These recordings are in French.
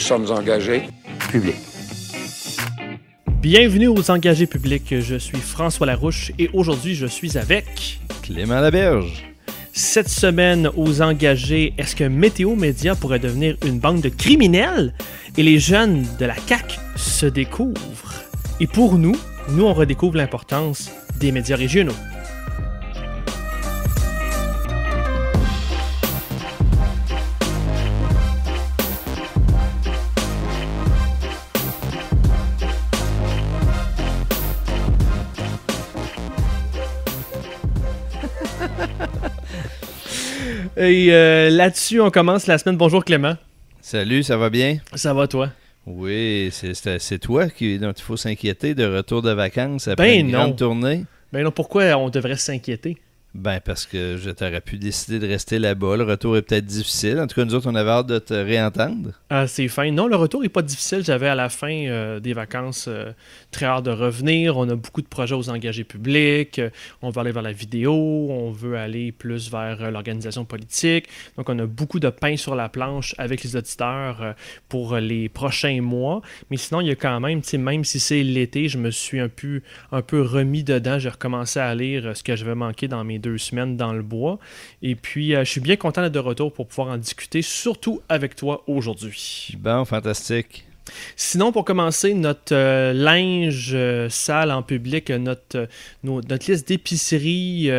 Nous sommes engagés. public. Bienvenue aux engagés publics. Je suis François Larouche et aujourd'hui je suis avec. Clément Laberge. Cette semaine aux engagés, est-ce que Météo Média pourrait devenir une bande de criminels? Et les jeunes de la CAC se découvrent? Et pour nous, nous on redécouvre l'importance des médias régionaux. Et euh, là-dessus, on commence la semaine. Bonjour Clément. Salut, ça va bien? Ça va toi? Oui, c'est- toi qui, dont il faut s'inquiéter de retour de vacances après Ben une non. grande tournée? Ben non, pourquoi on devrait s'inquiéter? Ben parce que je t'aurais pu décider de rester là-bas. Le retour est peut-être difficile. En tout cas, nous autres, on avait hâte de te réentendre. Ah, c'est fin. Non, le retour n'est pas difficile. J'avais à la fin euh, des vacances euh, très hâte de revenir. On a beaucoup de projets aux engagés publics. Euh, on veut aller vers la vidéo. On veut aller plus vers l'organisation politique. Donc, on a beaucoup de pain sur la planche avec les auditeurs pour les prochains mois. Mais sinon, il y a quand même, même si c'est l'été, je me suis un peu, un peu remis dedans. J'ai recommencé à lire ce que j'avais manqué dans mes deux semaines dans le bois. Et puis, euh, je suis bien content d'être de retour pour pouvoir en discuter, surtout avec toi aujourd'hui. Bon, fantastique. Sinon, pour commencer, notre euh, linge euh, sale en public, notre, euh, nos- notre liste d'épicerie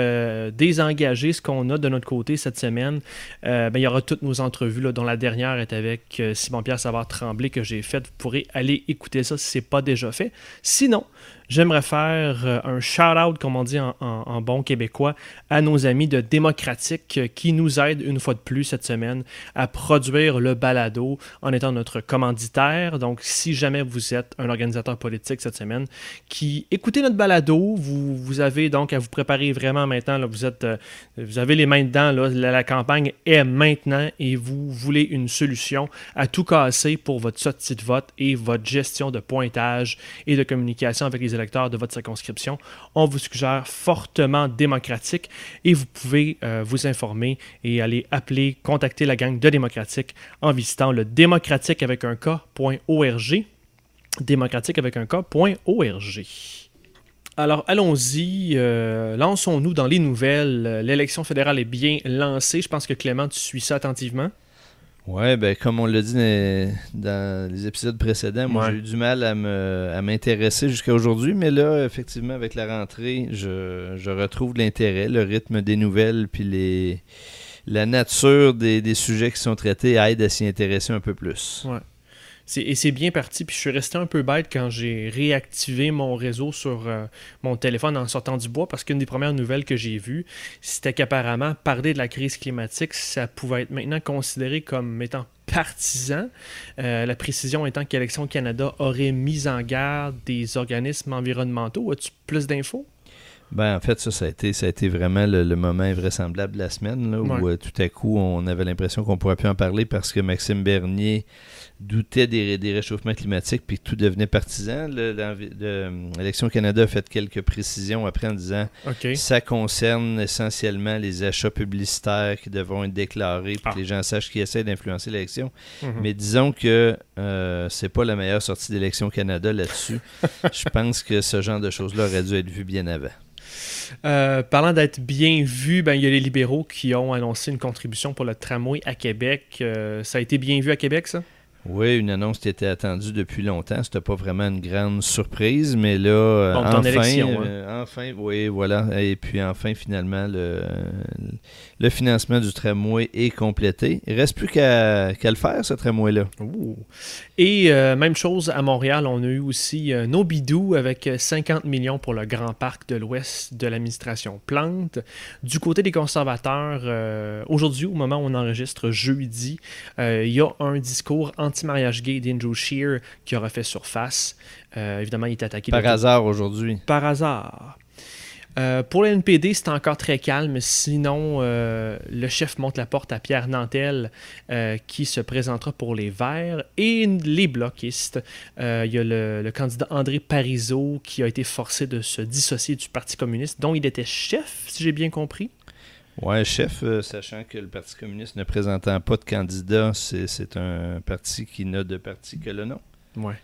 désengagée, ce qu'on a de notre côté cette semaine, ben, il y aura toutes nos entrevues, là, dont la dernière est avec Simon-Pierre Savard-Tremblay que j'ai faite. Vous pourrez aller écouter ça si ce n'est pas déjà fait. Sinon, j'aimerais faire euh, un shout-out, comme on dit en, bon québécois, à nos amis de Démocratique euh, qui nous aident une fois de plus cette semaine à produire le balado en étant notre commanditaire. Donc, si jamais vous êtes un organisateur politique cette semaine qui écoutez notre balado, vous, avez donc à vous préparer vraiment maintenant. Là, vous, êtes, euh, vous avez les mains dedans. La campagne est maintenant et vous voulez une solution à tout casser pour votre sortie de vote et votre gestion de pointage et de communication avec les électeurs de votre circonscription. On vous suggère fortement démocratique et vous pouvez euh, vous informer et aller appeler, contacter la gang de démocratique en visitant le démocratique avec un K.org. Démocratique avec un K.org. Alors allons-y, euh, lançons-nous dans les nouvelles. L'élection fédérale est bien lancée. Je pense que Clément, tu suis ça attentivement. Ouais, ben comme on l'a dit dans, dans les épisodes précédents, moi Ouais. j'ai eu du mal à me- à m'intéresser jusqu'à aujourd'hui, mais là, effectivement, avec la rentrée, je, je retrouve l'intérêt, le rythme des nouvelles, puis les, la nature des, des sujets qui sont traités aide à s'y intéresser un peu plus. Ouais. C'est- et c'est bien parti. Puis je suis resté un peu bête quand j'ai réactivé mon réseau sur euh, mon téléphone en sortant du bois parce qu'une des premières nouvelles que j'ai vues, c'était qu'apparemment, parler de la crise climatique, ça pouvait être maintenant considéré comme étant partisan. Euh, la précision étant qu'Élection Canada aurait mis en garde des organismes environnementaux. As-tu plus d'infos? Ben, en fait, ça, ça a été, ça a été vraiment le, le moment invraisemblable de la semaine, là, où Ouais. euh, tout à coup, on avait l'impression qu'on pourrait plus en parler parce que Maxime Bernier doutait des, des réchauffements climatiques puis que tout devenait partisan. Le- euh, L'élection Canada a fait quelques précisions après en disant OK. ça concerne essentiellement les achats publicitaires qui devront être déclarés pour Ah. que les gens sachent qui essaient d'influencer l'élection. Mhm. Mais disons que euh, c'est pas la meilleure sortie d'Élection Canada là-dessus. Je pense que ce genre de choses-là aurait dû être vu bien avant. Euh, parlant d'être bien vu, ben, il y a les libéraux qui ont annoncé une contribution pour le tramway à Québec. Euh, ça a été bien vu à Québec, ça? Oui, une annonce qui était attendue depuis longtemps. C'était pas vraiment une grande surprise, mais là, euh, Bon, enfin, élection, hein. euh, enfin, oui, voilà. Et puis enfin, finalement, le, le financement du tramway est complété. Il reste plus qu'à le faire, ce tramway-là. Et euh, même chose à Montréal, on a eu aussi euh, nos bidous avec euh, 50 millions pour le Grand Parc de l'Ouest de l'administration Plante. Du côté des conservateurs, euh, aujourd'hui, au moment où on enregistre jeudi, euh, il y a un discours anti-mariage gay d'Andrew Shear qui aura fait surface. évidemment, il est attaqué. Par hasard aujourd'hui. Par hasard. Euh, pour le NPD, c'est encore très calme. Sinon, euh, le chef monte la porte à Pierre Nantel, euh, qui se présentera pour les Verts et les bloquistes. Il y a le, candidat André Parizeau qui a été forcé de se dissocier du Parti communiste, dont il était chef, si j'ai bien compris. Ouais, chef, sachant que le Parti communiste ne présentant pas de candidat, c'est un parti qui n'a de parti que le nom. Ouais.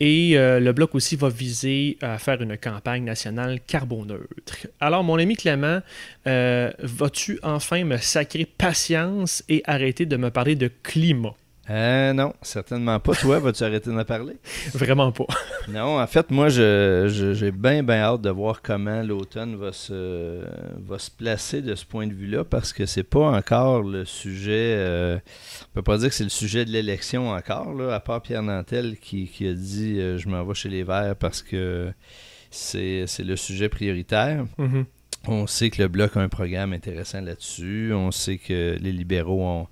Et euh, le bloc aussi va viser à faire une campagne nationale carboneutre. Alors, mon ami Clément, euh, vas-tu enfin me sacrer patience et arrêter de me parler de climat? Euh, non, certainement pas. Toi, vas-tu arrêter d'en parler? Vraiment pas. non, en fait, moi, j'ai bien, bien hâte de voir comment l'automne va se, va se placer de ce point de vue-là, parce que c'est pas encore le sujet. Euh, on peut pas dire que c'est le sujet de l'élection encore, là, à part Pierre Nantel qui, a dit euh, Je m'en vais chez les Verts parce que c'est le sujet prioritaire. Mm-hmm. On sait que le Bloc a un programme intéressant là-dessus. On sait que les libéraux ont,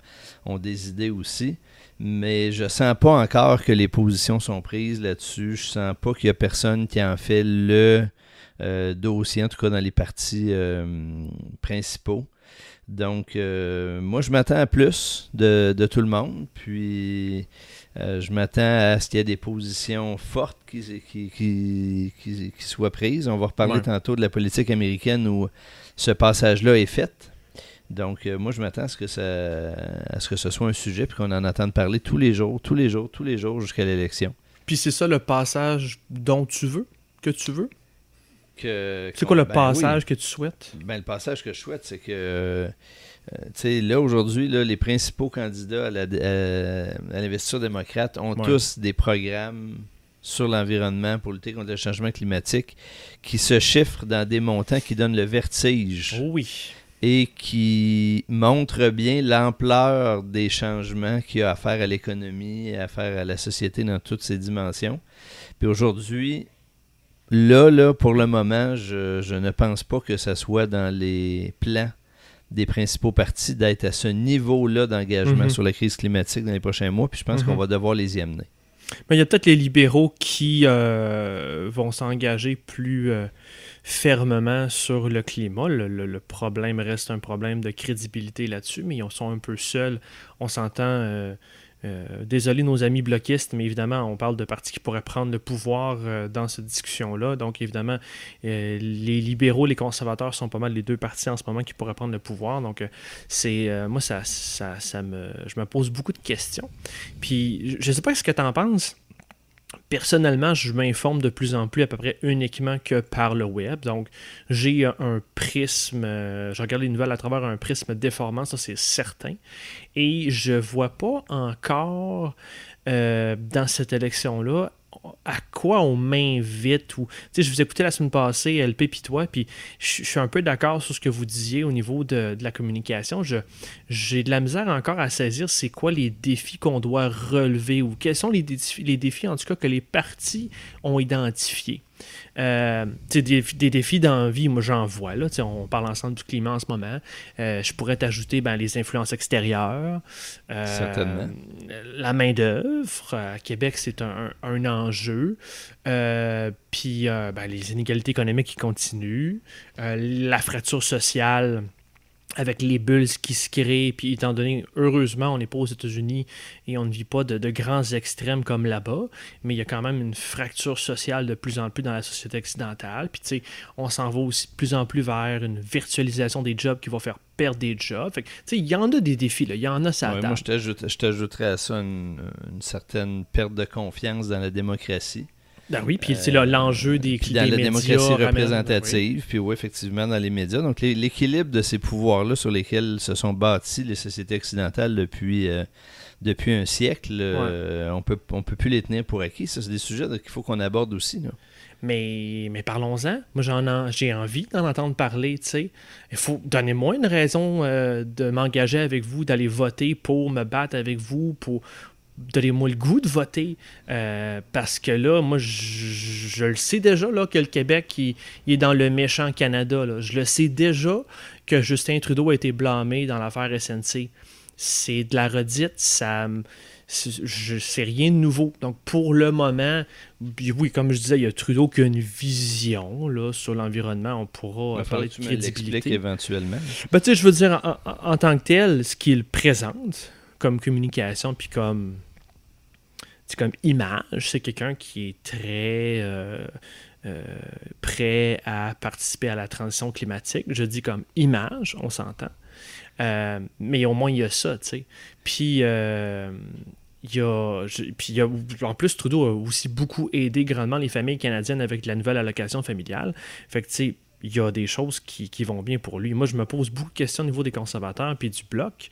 ont des idées aussi mais je sens pas encore que les positions sont prises là-dessus. Je sens pas qu'il y a personne qui en fait le euh, dossier, en tout cas dans les partis euh, principaux. Donc, euh, moi, je m'attends à plus de, tout le monde. Puis, je m'attends à ce qu'il y ait des positions fortes qui, qui, qui, soient prises. On va reparler tantôt de la politique américaine où ce passage-là est fait. Donc, euh, moi, je m'attends à ce que ça, à ce que ce soit un sujet puis qu'on en entende parler tous les jours, tous les jours, tous les jours jusqu'à l'élection. Puis c'est ça le passage dont tu veux, que tu veux? Que, c'est quoi le ben passage que tu souhaites? Ben, le passage que je souhaite, c'est que, euh, tu sais, là, aujourd'hui, les principaux candidats à, l'investiture démocrate ont tous des programmes sur l'environnement pour lutter contre le changement climatique qui se chiffrent dans des montants qui donnent le vertige. Oh oui et qui montre bien l'ampleur des changements qu'il y a à faire à l'économie, à faire à la société dans toutes ses dimensions. Puis aujourd'hui, là, là, pour le moment, je, ne pense pas que ce soit dans les plans des principaux partis d'être à ce niveau-là d'engagement mhm. sur la crise climatique dans les prochains mois, puis je pense qu'on mhm. va devoir les y amener. Mais il y a peut-être les libéraux qui euh, vont s'engager plus... Euh, fermement sur le climat. Le, problème reste un problème de crédibilité là-dessus, mais ils sont un peu seuls. On s'entend. Euh, euh, désolé nos amis bloquistes, mais évidemment, on parle de partis qui pourraient prendre le pouvoir euh, dans cette discussion-là. Donc, évidemment, les libéraux, les conservateurs sont pas mal les deux partis en ce moment qui pourraient prendre le pouvoir. Donc, c'est moi, ça, ça, me, je me pose beaucoup de questions. Puis, je ne sais pas ce que tu en penses. Personnellement, je m'informe de plus en plus à peu près uniquement que par le web. Donc, j'ai un prisme, euh, je regarde les nouvelles à travers un prisme déformant, ça c'est certain. Et je vois pas encore euh, dans cette élection-là à quoi on m'invite ou tu sais je vous ai écouté la semaine passée LP puis puis je suis un peu d'accord sur ce que vous disiez au niveau de, la communication. Je j'ai de la misère encore à saisir c'est quoi les défis qu'on doit relever ou quels sont les défis, les défis en tout cas que les partis ont identifiés euh, des, des, défis dans la vie, moi j'en vois. Là, on parle ensemble du climat en ce moment. Euh, je pourrais t'ajouter ben, les influences extérieures. Euh, la main-d'œuvre. À Québec, c'est un, un, enjeu. Puis ben, les inégalités économiques qui continuent. la fracture sociale avec les bulles qui se créent, puis étant donné, heureusement, on n'est pas aux États-Unis et on ne vit pas de, grands extrêmes comme là-bas, mais il y a quand même une fracture sociale de plus en plus dans la société occidentale. Puis, tu sais, on s'en va aussi de plus en plus vers une virtualisation des jobs qui va faire perdre des jobs. Fait tu sais, il y en a des défis, là. Il y en a ça. moi, je t'ajouterais à ça une certaine perte de confiance dans la démocratie. Ben oui, puis c'est l'enjeu des, des Dans la démocratie représentative, puis oui, effectivement, dans les médias. Donc, l'équilibre de ces pouvoirs-là sur lesquels se sont bâties les sociétés occidentales depuis, euh, depuis un siècle, euh, on peut, on peut plus les tenir pour acquis. Ça, c'est des sujets qu'il faut qu'on aborde aussi. Là. Mais, mais parlons-en. Moi, j'en j'ai envie d'en entendre parler, tu sais. Il faut donner moi une raison euh, de m'engager avec vous, d'aller voter pour me battre avec vous, pour, donnez-moi le goût de voter. Euh, parce que là, moi, je, le sais déjà là, que le Québec il, est dans le méchant Canada. Je le sais déjà que Justin Trudeau a été blâmé dans l'affaire SNC. C'est de la redite, ça, c'est rien de nouveau. Donc, pour le moment, oui, comme je disais, il y a Trudeau qui a une vision là, sur l'environnement. On pourra parler de crédibilité. éventuellement? Ben, tu sais, je veux dire, en, tant que tel, ce qu'il présente comme communication, puis comme, comme image, c'est quelqu'un qui est très... Euh, euh, prêt à participer à la transition climatique. Je dis comme image, on s'entend. Euh, mais au moins, il y a ça, tu sais. Puis, il y a, puis en plus, Trudeau a aussi beaucoup aidé grandement les familles canadiennes avec la nouvelle allocation familiale. Fait que, tu sais, il y a des choses qui, vont bien pour lui. Moi, je me pose beaucoup de questions au niveau des conservateurs puis du bloc.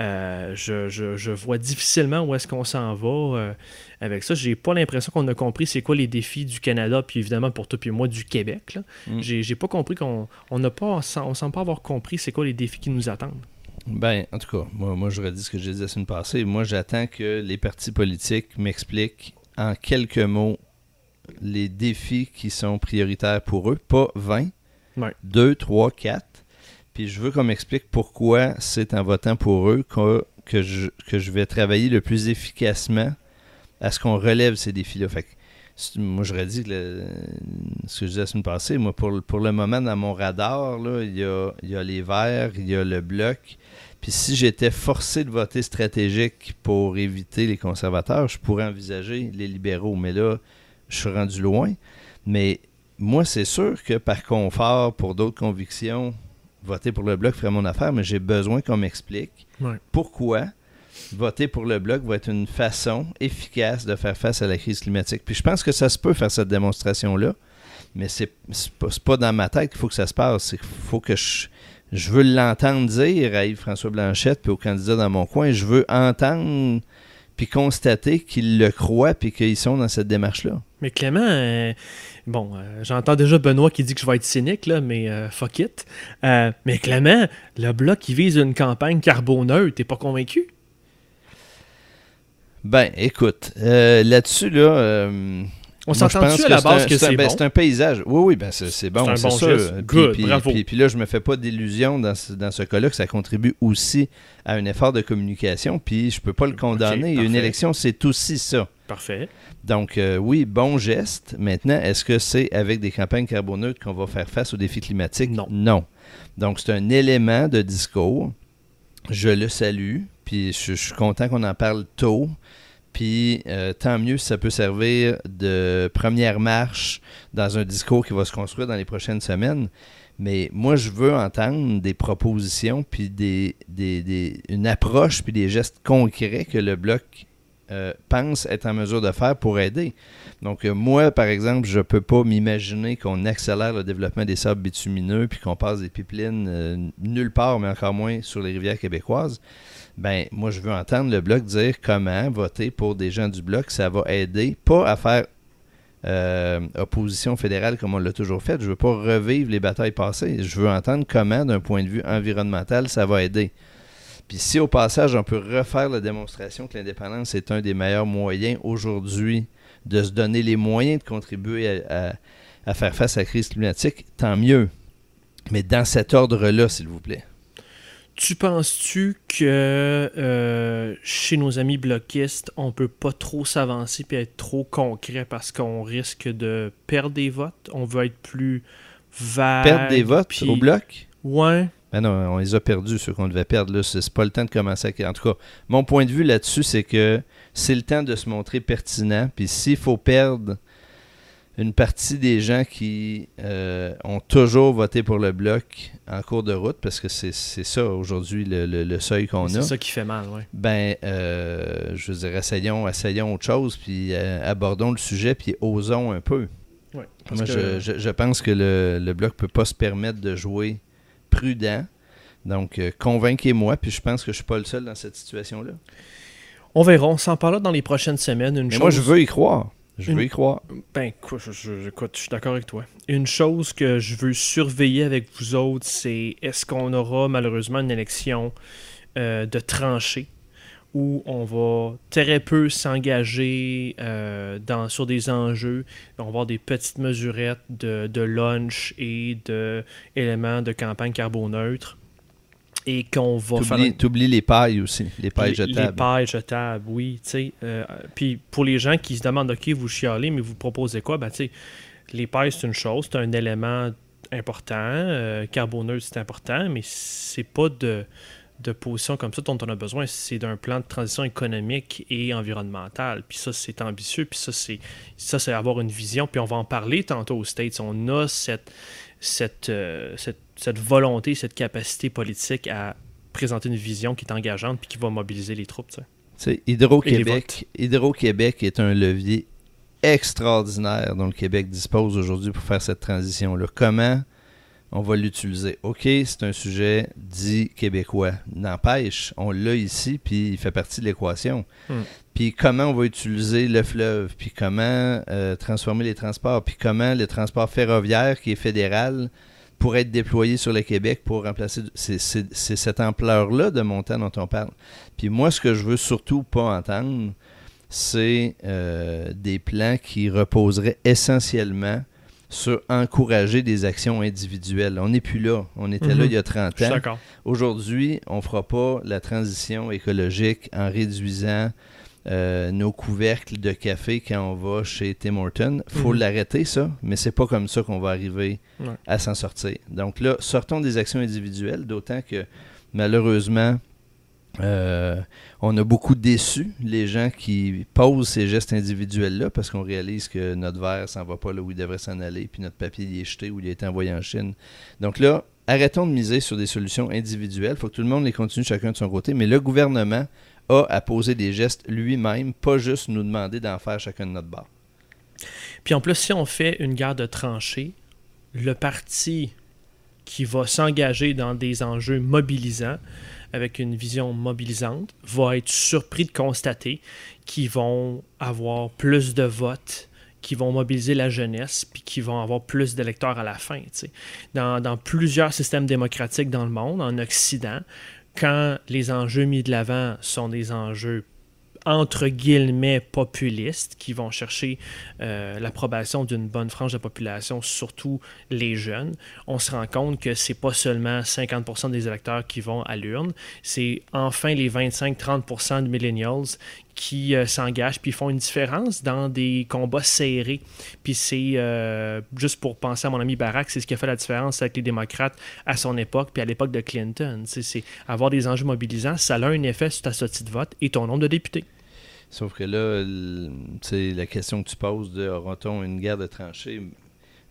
Euh, je, vois difficilement où est-ce qu'on s'en va euh, avec ça. J'ai pas l'impression qu'on a compris c'est quoi les défis du Canada, puis évidemment pour toi puis moi du Québec. Mm. J'ai pas compris qu'on on n'a pas, on semble pas avoir compris c'est quoi les défis qui nous attendent. Ben, en tout cas, moi, moi j'aurais dit ce que j'ai dit la semaine passée. Moi, j'attends que les partis politiques m'expliquent en quelques mots les défis qui sont prioritaires pour eux, pas 20, 2, 3, 4. Puis je veux qu'on m'explique pourquoi c'est en votant pour eux que, que, je, que je vais travailler le plus efficacement à ce qu'on relève ces défis-là. Fait moi, j'aurais dit que ce que je disais la semaine passée, moi, pour, pour le moment, dans mon radar, là, il, y a, il y a les verts, il y a le bloc. Puis si j'étais forcé de voter stratégique pour éviter les conservateurs, je pourrais envisager les libéraux. Mais là, je suis rendu loin. Mais moi, c'est sûr que par confort, pour d'autres convictions, voter pour le bloc ferait mon affaire, mais j'ai besoin qu'on m'explique pourquoi voter pour le bloc va être une façon efficace de faire face à la crise climatique. Puis je pense que ça se peut faire cette démonstration-là, mais c'est pas, pas dans ma tête qu'il faut que ça se passe. C'est qu'il faut que je, je veux l'entendre dire à Yves-François Blanchette puis aux candidats dans mon coin. Je veux entendre puis constater qu'ils le croient puis qu'ils sont dans cette démarche-là. Mais Clément, euh, bon, euh, j'entends déjà Benoît qui dit que je vais être cynique, là, mais euh, fuck it. mais Clément, le bloc qui vise une campagne carboneutre, t'es pas convaincu? Ben, écoute, là-dessus, là on s'entend-tu à la base que c'est ben, bon? C'est un paysage. Oui, oui, ben c'est bon, c'est sûr. Good, puis. Puis, là, je me fais pas d'illusion dans ce, dans ce cas-là que ça contribue aussi à un effort de communication, puis je peux pas le condamner. Une élection, c'est aussi ça. Parfait. Donc, euh, oui, bon geste. Maintenant, est-ce que c'est avec des campagnes carboneutres qu'on va faire face aux défis climatiques? Non. Non. Donc, c'est un élément de discours. Je le salue, puis je suis content qu'on en parle tôt. Puis euh, tant mieux si ça peut servir de première marche dans un discours qui va se construire dans les prochaines semaines. Mais moi, je veux entendre des propositions, puis des, une approche, puis des gestes concrets que le Bloc euh, pense être en mesure de faire pour aider. Donc, euh, moi, par exemple, je ne peux pas m'imaginer qu'on accélère le développement des sables bitumineux, puis qu'on passe des pipelines nulle part, mais encore moins sur les rivières québécoises ben moi je veux entendre le bloc dire comment voter pour des gens du bloc, ça va aider, pas à faire euh, opposition fédérale comme on l'a toujours fait. Je veux pas revivre les batailles passées. Je veux entendre comment, d'un point de vue environnemental, ça va aider. Puis si au passage on peut refaire la démonstration que l'indépendance est un des meilleurs moyens aujourd'hui de se donner les moyens de contribuer à, à faire face à la crise climatique, tant mieux. Mais dans cet ordre-là, s'il vous plaît. Tu penses-tu que euh, chez nos amis bloquistes, on peut pas trop s'avancer et être trop concret parce qu'on risque de perdre des votes? On veut être plus vague. Perdre des votes au bloc? Ouais. Ben non, on les a perdus, ceux qu'on devait perdre. Là, c'est pas le temps de commencer à... En tout cas, mon point de vue là-dessus, c'est que c'est le temps de se montrer pertinent. Puis s'il faut perdre une partie des gens qui euh, ont toujours voté pour le bloc en cours de route, parce que c'est ça aujourd'hui le, seuil qu'on a. C'est ça qui fait mal, oui. Ben, euh, je veux dire, essayons, essayons autre chose, puis euh, abordons le sujet, puis osons un peu. Ouais, Moi, je, je, pense que le, le bloc ne peut pas se permettre de jouer prudent. Donc, convainquez-moi, puis je pense que je ne suis pas le seul dans cette situation-là. On verra, on s'en parlera dans les prochaines semaines. Une Mais moi, je veux y croire. Je veux y croire. Ben, écoute, je, je, suis d'accord avec toi. Une chose que je veux surveiller avec vous autres, c'est est-ce qu'on aura malheureusement une élection euh, de tranchée où on va très peu s'engager euh, sur des enjeux. On va avoir des petites mesurettes de, de lunch et d'éléments de campagne carboneutre. Et qu'on va faire. Tu oublies les pailles aussi, les pailles jetables. Les pailles jetables, oui. Euh, puis pour les gens qui se demandent, OK, vous chialez, mais vous proposez quoi? Ben, les pailles, c'est une chose, c'est un élément important. Euh, carboneuse, c'est important, mais c'est pas de, de position comme ça dont on a besoin. C'est d'un plan de transition économique et environnementale. Puis ça, c'est ambitieux. Puis ça, c'est ça, c'est avoir une vision. Puis on va en parler tantôt aux States. On a cette, cette, euh, cette, cette volonté, cette capacité politique à présenter une vision qui est engageante puis qui va mobiliser les troupes. Hydro-Québec Hydro -Québec est un levier extraordinaire dont le Québec dispose aujourd'hui pour faire cette transition-là. Comment on va l'utiliser? OK, c'est un sujet dit québécois. N'empêche, on l'a ici, puis il fait partie de l'équation. Hmm. Puis comment on va utiliser le fleuve, puis comment euh, transformer les transports, puis comment le transport ferroviaire qui est fédéral pourrait être déployé sur le Québec pour remplacer. C'est cette ampleur-là de montant dont on parle. Puis moi, ce que je veux surtout pas entendre, c'est euh, des plans qui reposeraient essentiellement sur encourager des actions individuelles. On n'est plus là. On était là mhm. il y a 30 ans. Aujourd'hui, on ne fera pas la transition écologique en réduisant euh, nos couvercles de café quand on va chez Tim Horton. Il faut mhm. l'arrêter, ça, mais c'est pas comme ça qu'on va arriver à s'en sortir. Donc là, sortons des actions individuelles, d'autant que malheureusement, euh, on a beaucoup déçu les gens qui posent ces gestes individuels-là parce qu'on réalise que notre verre s'en va pas là où il devrait s'en aller, puis notre papier il est jeté ou il a été envoyé en Chine. Donc là, arrêtons de miser sur des solutions individuelles. Il faut que tout le monde les continue chacun de son côté, mais le gouvernement a à poser des gestes lui-même, pas juste nous demander d'en faire chacun de notre bord. Puis en plus, si on fait une guerre de tranchées, le parti qui va s'engager dans des enjeux mobilisants, avec une vision mobilisante, va être surpris de constater qu'ils vont avoir plus de votes qui vont mobiliser la jeunesse, puis qui vont avoir plus d'électeurs à la fin. Dans, dans, plusieurs systèmes démocratiques dans le monde, en Occident, quand les enjeux mis de l'avant sont des enjeux entre guillemets populistes qui vont chercher euh, l'approbation d'une bonne frange de population, surtout les jeunes, on se rend compte que c'est pas seulement 50% des électeurs qui vont à l'urne, c'est enfin les 25-30% de millennials qui euh, s'engagent puis font une différence dans des combats serrés. Puis c'est, euh, juste pour penser à mon ami Barack, c'est ce qui a fait la différence avec les démocrates à son époque puis à l'époque de Clinton. C'est avoir des enjeux mobilisants, ça a un effet sur ta sortie de vote et ton nombre de députés. Sauf que là, c'est la question que tu poses de aura-t-on une guerre de tranchées?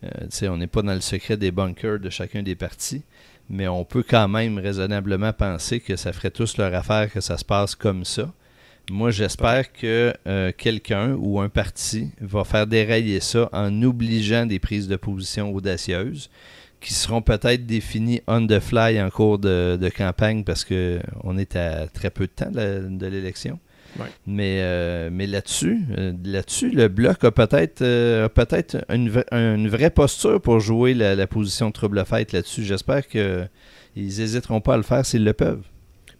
Euh, On n'est pas dans le secret des bunkers de chacun des partis, mais on peut quand même raisonnablement penser que ça ferait tous leur affaire que ça se passe comme ça. Moi, j'espère que euh, quelqu'un ou un parti va faire dérailler ça en obligeant des prises de position audacieuses qui seront peut-être définies on the fly en cours de, campagne parce qu'on est à très peu de temps de, l'élection. Mais, euh, mais là-dessus, euh, là-dessus, le bloc a peut-être peut-être une, vraie posture pour jouer la, position de trouble fête là-dessus. J'espère qu'ils n'hésiteront pas à le faire s'ils le peuvent.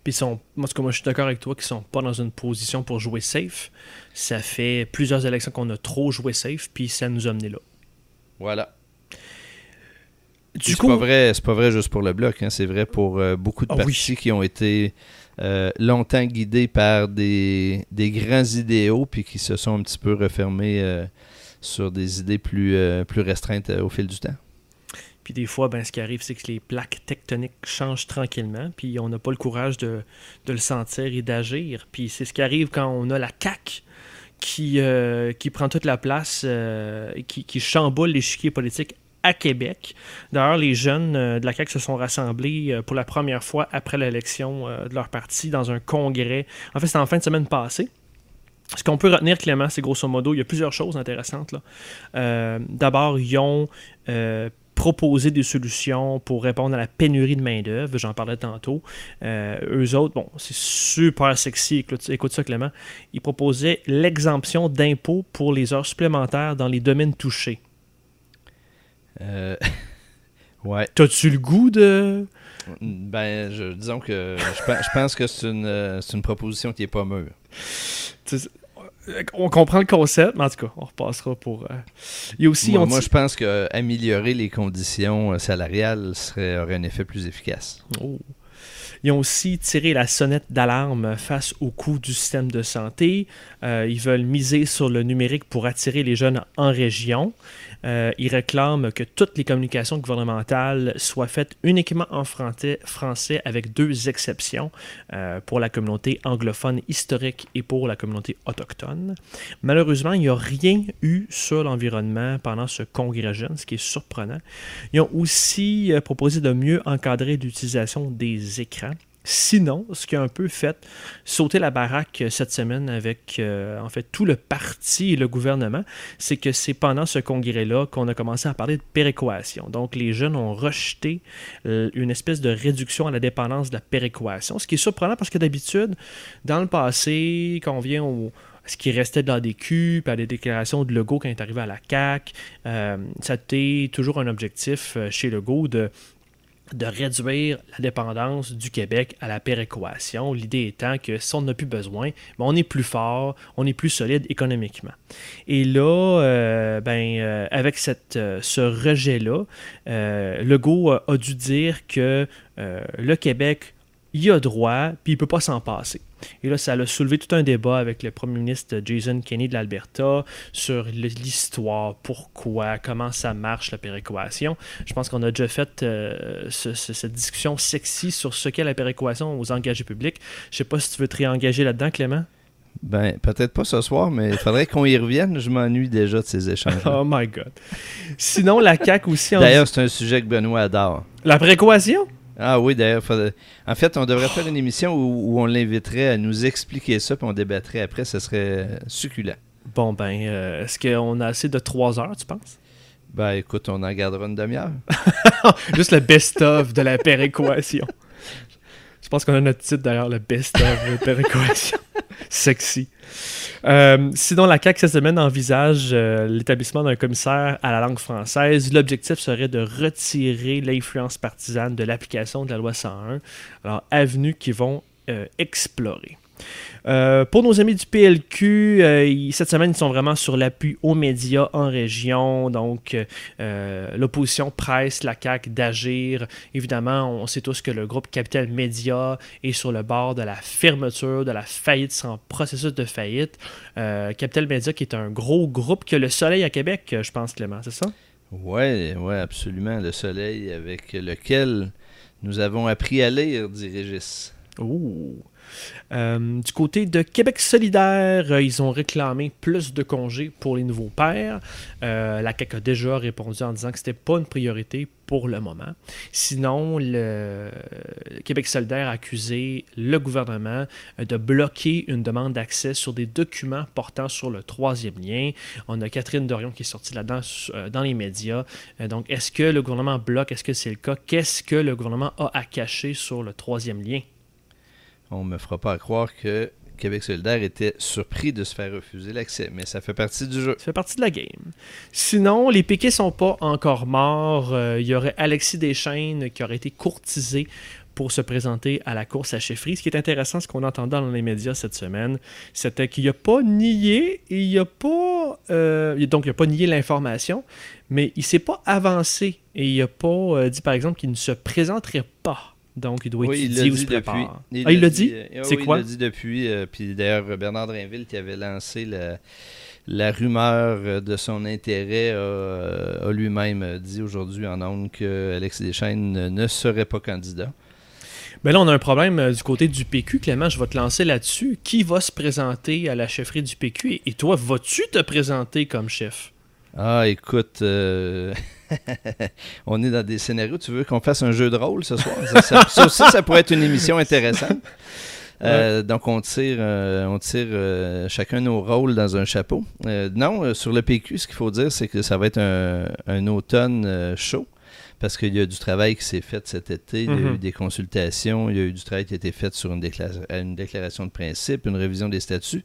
Puis sont, moi, moi, je suis d'accord avec toi qu'ils sont pas dans une position pour jouer safe. Ça fait plusieurs élections qu'on a trop joué safe, puis ça nous a mené là. Voilà. Du coup, c'est pas vrai, c'est pas vrai juste pour le bloc, hein, c'est vrai pour euh, beaucoup de ah partis qui ont été euh, longtemps guidés par des, des, grands idéaux, puis qui se sont un petit peu refermés euh, sur des idées plus, plus restreintes au fil du temps. Puis des fois, ben, ce qui arrive, c'est que les plaques tectoniques changent tranquillement, puis on n'a pas le courage de, le sentir et d'agir. Puis c'est ce qui arrive quand on a la CAQ qui, euh, qui prend toute la place, euh, qui, qui chamboule l'échiquier politique à Québec. D'ailleurs, les jeunes euh, de la CAQ se sont rassemblés pour la première fois après l'élection de leur parti dans un congrès. En fait, c'était en fin de semaine passée. Ce qu'on peut retenir, Clément, c'est grosso modo, il y a plusieurs choses intéressantes. D'abord, ils ont proposer des solutions pour répondre à la pénurie de main-d'œuvre, j'en parlais tantôt. Euh, eux autres, bon, c'est super sexy, écoute, ça Clément, ils proposaient l'exemption d'impôts pour les heures supplémentaires dans les domaines touchés. Euh, ouais. T'as-tu le goût de? Ben, je, disons que je, pense que c'est une, euh, une, proposition qui est pas mûre on comprend le concept, mais en tout cas, on repassera pour. Euh, y a aussi. Moi, moi je pense qu'améliorer les conditions euh, salariales serait, aurait un effet plus efficace. Oh. Ils ont aussi tiré la sonnette d'alarme face au coût du système de santé. Euh, ils veulent miser sur le numérique pour attirer les jeunes en région. Euh, ils réclament que toutes les communications gouvernementales soient faites uniquement en français, avec deux exceptions euh, pour la communauté anglophone historique et pour la communauté autochtone. Malheureusement, il n'y a rien eu sur l'environnement pendant ce congrès jeune, ce qui est surprenant. Ils ont aussi proposé de mieux encadrer l'utilisation des écrans. Sinon, ce qui a un peu fait sauter la baraque cette semaine avec euh, en fait tout le parti et le gouvernement, c'est que c'est pendant ce congrès-là qu'on a commencé à parler de péréquation. Donc les jeunes ont rejeté euh, une espèce de réduction à la dépendance de la péréquation, ce qui est surprenant parce que d'habitude, dans le passé, quand on vient au, ce qui restait dans des cubes, à des déclarations de Legault quand il est arrivé à la CAQ. Euh, ça a été toujours un objectif chez Legault de de réduire la dépendance du Québec à la péréquation. L'idée étant que si on n'a plus besoin, ben, on est plus fort, on est plus solide économiquement. Et là, euh, ben, euh, avec cette, euh, ce rejet-là, Legault a, a, dû dire que le Québec y a droit, puis il ne peut pas s'en passer. Et là, ça a soulevé tout un débat avec le premier ministre Jason Kenney de l'Alberta sur l'histoire, pourquoi, comment ça marche la péréquation. Je pense qu'on a déjà fait euh, cette discussion sexy sur ce qu'est la péréquation aux engagés publics. Je sais pas si tu veux te réengager là-dedans, Clément. Ben, peut-être pas ce soir, mais il faudrait qu'on y revienne. Je m'ennuie déjà de ces échanges. oh my God. Sinon, la CAQ aussi... D'ailleurs, c'est un sujet que Benoît adore. La péréquation? Ah oui, d'ailleurs, en fait, on devrait faire une émission où, on l'inviterait à nous expliquer ça, puis on débattrait après, ce serait succulent. Bon, ben, euh, est-ce qu'on a assez de trois heures, tu penses? Ben, écoute, on en gardera une demi-heure. Juste le best-of de la péréquation. Je pense qu'on a notre titre d'ailleurs, le best-of de la péréquation. Sexy. Euh, sinon, la CAQ cette semaine envisage euh, l'établissement d'un commissaire à la langue française. L'objectif serait de retirer l'influence partisane de l'application de la loi 101. Alors, avenues qui vont euh, explorer. Euh, pour nos amis du PLQ, euh, cette semaine, ils sont vraiment sur l'appui aux médias en région. Donc, euh, l'opposition presse la CAQ d'agir. Évidemment, on sait tous que le groupe Capital Média est sur le bord de la fermeture, de la faillite, sans processus de faillite. Capital Média, qui est un gros groupe que le Soleil à Québec, je pense, Clément, c'est ça? Oui, ouais, absolument. Le Soleil avec lequel nous avons appris à lire, dit Régis. Ouh. Euh, du côté de Québec solidaire, euh, ils ont réclamé plus de congés pour les nouveaux pères. Euh, la CAQ a déjà répondu en disant que ce n'était pas une priorité pour le moment. Sinon, Québec solidaire a accusé le gouvernement de bloquer une demande d'accès sur des documents portant sur le troisième lien. On a Catherine Dorion qui est sortie là-dedans dans les médias. donc, est-ce que le gouvernement bloque? Est-ce que c'est le cas? Qu'est-ce que le gouvernement a à cacher sur le troisième lien? On me fera pas croire que Québec solidaire était surpris de se faire refuser l'accès, mais ça fait partie du jeu. Ça fait partie de la game. Sinon, les piquets sont pas encore morts. Euh, il y aurait Alexis Deschaines qui aurait été courtisé pour se présenter à la course à chefferie. Ce qui est intéressant, ce qu'on entendait dans les médias cette semaine, c'était qu'il n'a pas nié, il a pas, euh, donc il n'a pas nié l'information, mais il s'est pas avancé et il n'a pas euh, dit par exemple qu'il ne se présenterait pas donc, il doit oui, étudier ou se. Il ah, il l'a dit? Euh, c'est quoi? Il l'a dit depuis. Euh, puis d'ailleurs, Bernard Drinville qui avait lancé la, la rumeur de son intérêt a, lui-même dit aujourd'hui en ondes que Alex Deschaines ne serait pas candidat. Ben là, on a un problème euh, du côté du PQ. Clément, je vais te lancer là-dessus. Qui va se présenter à la chefferie du PQ? Et, et toi, vas-tu te présenter comme chef? Ah, écoute, euh, on est dans des scénarios. Tu veux qu'on fasse un jeu de rôle ce soir? Ça, aussi, ça pourrait être une émission intéressante. Euh, donc, on tire, euh, on tire chacun nos rôles dans un chapeau. non, sur le PQ, ce qu'il faut dire, c'est que ça va être un, automne chaud parce qu'il y a du travail qui s'est fait cet été, il y a eu mm-hmm. des consultations, il y a eu du travail qui a été fait sur une, une déclaration de principe, une révision des statuts.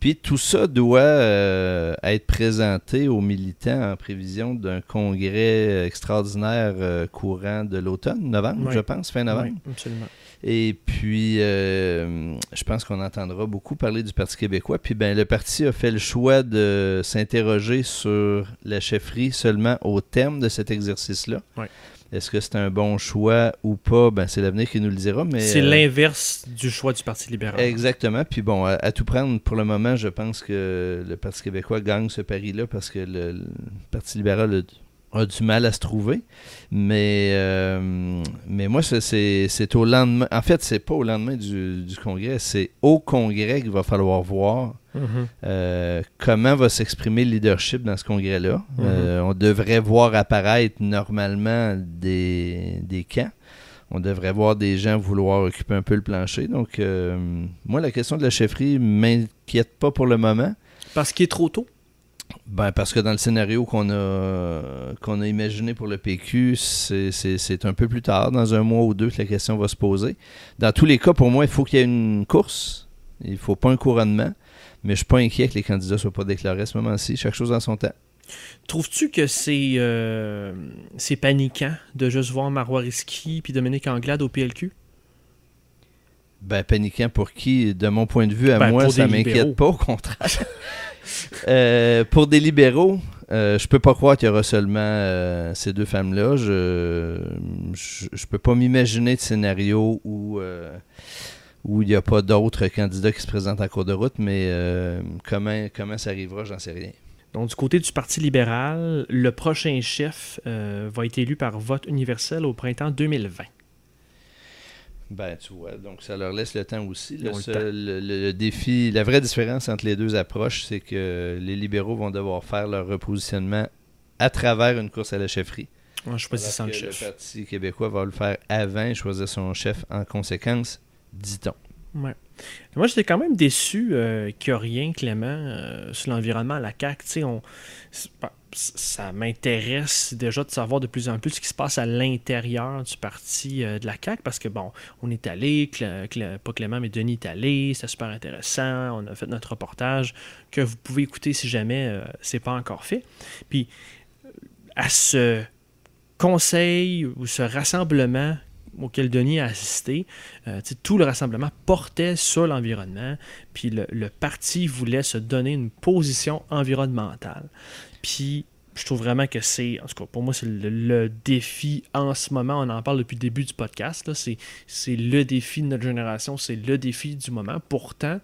Puis tout ça doit euh, être présenté aux militants en prévision d'un congrès extraordinaire euh, courant de l'automne, novembre, je pense, fin novembre. Oui, absolument. Et puis, euh, je pense qu'on entendra beaucoup parler du Parti québécois. Puis, ben, le parti a fait le choix de s'interroger sur la chefferie seulement au terme de cet exercice-là. Oui. Est-ce que c'est un bon choix ou pas? Ben, c'est l'avenir qui nous le dira. Mais, c'est l'inverse du choix du Parti libéral. Exactement. Puis bon, à, tout prendre, pour le moment, je pense que le Parti québécois gagne ce pari-là parce que le, Parti libéral a, du mal à se trouver. Mais, euh, mais moi, c'est au lendemain. En fait, c'est pas au lendemain du, du congrès, c'est au congrès qu'il va falloir voir Mhm. Euh, comment va s'exprimer le leadership dans ce congrès-là? Mhm. Euh, on devrait voir apparaître normalement des, des camps. On devrait voir des gens vouloir occuper un peu le plancher. Donc, euh, moi, la question de la chefferie m'inquiète pas pour le moment. Parce qu'il est trop tôt? Ben, parce que dans le scénario qu'on a, qu'on a imaginé pour le PQ, c'est un peu plus tard, dans un mois ou deux, que la question va se poser. Dans tous les cas, pour moi, il faut qu'il y ait une course. Il ne faut pas un couronnement. Mais je suis pas inquiet que les candidats ne soient pas déclarés à ce moment-ci. Chaque chose en son temps. Trouves-tu que c'est euh, paniquant de juste voir Marois Risky puis Dominique Anglade au PLQ? Ben, paniquant pour qui? De mon point de vue, à ben, moi, ça m'inquiète pas, au contraire. Euh, pour des libéraux, euh, je peux pas croire qu'il y aura seulement euh, ces deux femmes-là. Je, je, je, peux pas m'imaginer de scénario où où il n'y a pas d'autres candidats qui se présentent en cours de route, mais euh, comment, comment ça arrivera, j'en sais rien. Donc, du côté du Parti libéral, le prochain chef euh, va être élu par vote universel au printemps 2020. Ben, tu vois, donc ça leur laisse le temps aussi. Le, défi, la vraie différence entre les deux approches, c'est que les libéraux vont devoir faire leur repositionnement à travers une course à la chefferie. Ouais, je choisis le chef. Le Parti québécois va le faire avant et choisir son chef en conséquence dit-on. Moi, j'étais quand même déçu euh, qu'il n'y a rien, Clément, euh, sur l'environnement à la CAQ. On, ça m'intéresse déjà de savoir de plus en plus ce qui se passe à l'intérieur du parti euh, de la CAQ parce que, bon, on est allé, pas Clément, mais Denis est allé, c'est super intéressant, on a fait notre reportage que vous pouvez écouter si jamais c'est pas encore fait. Puis, à ce conseil ou ce rassemblement auquel Denis a assisté, euh, tout le rassemblement portait sur l'environnement, puis le, parti voulait se donner une position environnementale. Puis je trouve vraiment que c'est, en tout cas pour moi, c'est le, défi en ce moment, on en parle depuis le début du podcast, c'est le défi de notre génération, c'est le défi du moment. Pourtant,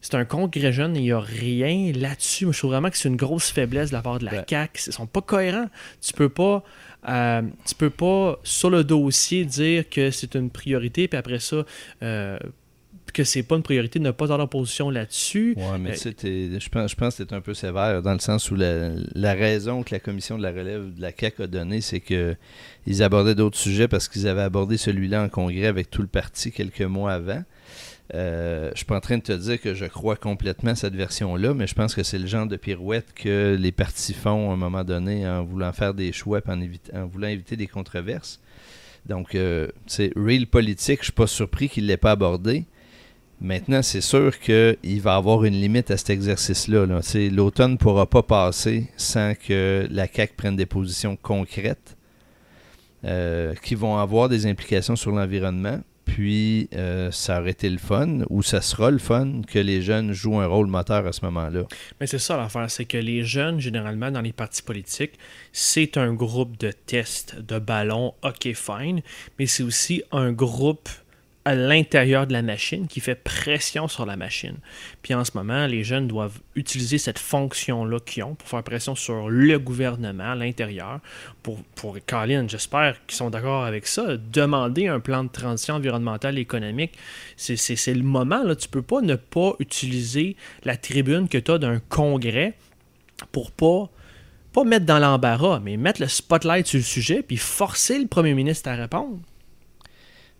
c'est un congrès jeune et il n'y a rien là-dessus. Je trouve vraiment que c'est une grosse faiblesse de la part de la CAQ. Ils ne sont pas cohérents. Tu peux pas euh, tu peux pas, sur le dossier, dire que c'est une priorité, puis après ça, euh, que c'est pas une priorité de ne pas avoir position là-dessus. Oui, mais euh, je pense, je pense que c'est un peu sévère, dans le sens où la, la, raison que la commission de la relève de la CAQ a donnée, c'est qu'ils abordaient d'autres sujets parce qu'ils avaient abordé celui-là en congrès avec tout le parti quelques mois avant. Euh, je suis pas en train de te dire que je crois complètement cette version-là, mais je pense que c'est le genre de pirouette que les partis font à un moment donné en voulant faire des choix et en, voulant éviter des controverses. Donc, euh, c'est real politique, je suis pas surpris qu'il ne l'ait pas abordé. Maintenant, c'est sûr qu'il va avoir une limite à cet exercice-là. L'automne ne pourra pas passer sans que la CAQ prenne des positions concrètes euh, qui vont avoir des implications sur l'environnement. Puis, euh, ça aurait été le fun, ou ça sera le fun, que les jeunes jouent un rôle moteur à ce moment-là. Mais c'est ça l'affaire, c'est que les jeunes, généralement, dans les partis politiques, c'est un groupe de tests de ballons, ok, fine, mais c'est aussi un groupe à l'intérieur de la machine qui fait pression sur la machine. Puis en ce moment, les jeunes doivent utiliser cette fonction-là qu'ils ont pour faire pression sur le gouvernement à l'intérieur. Pour, pour Colin, j'espère qu'ils sont d'accord avec ça. Demander un plan de transition environnementale et économique, c'est le moment. Là. Tu peux pas ne pas utiliser la tribune que tu as d'un congrès pour pas pas mettre dans l'embarras, mais mettre le spotlight sur le sujet puis forcer le premier ministre à répondre.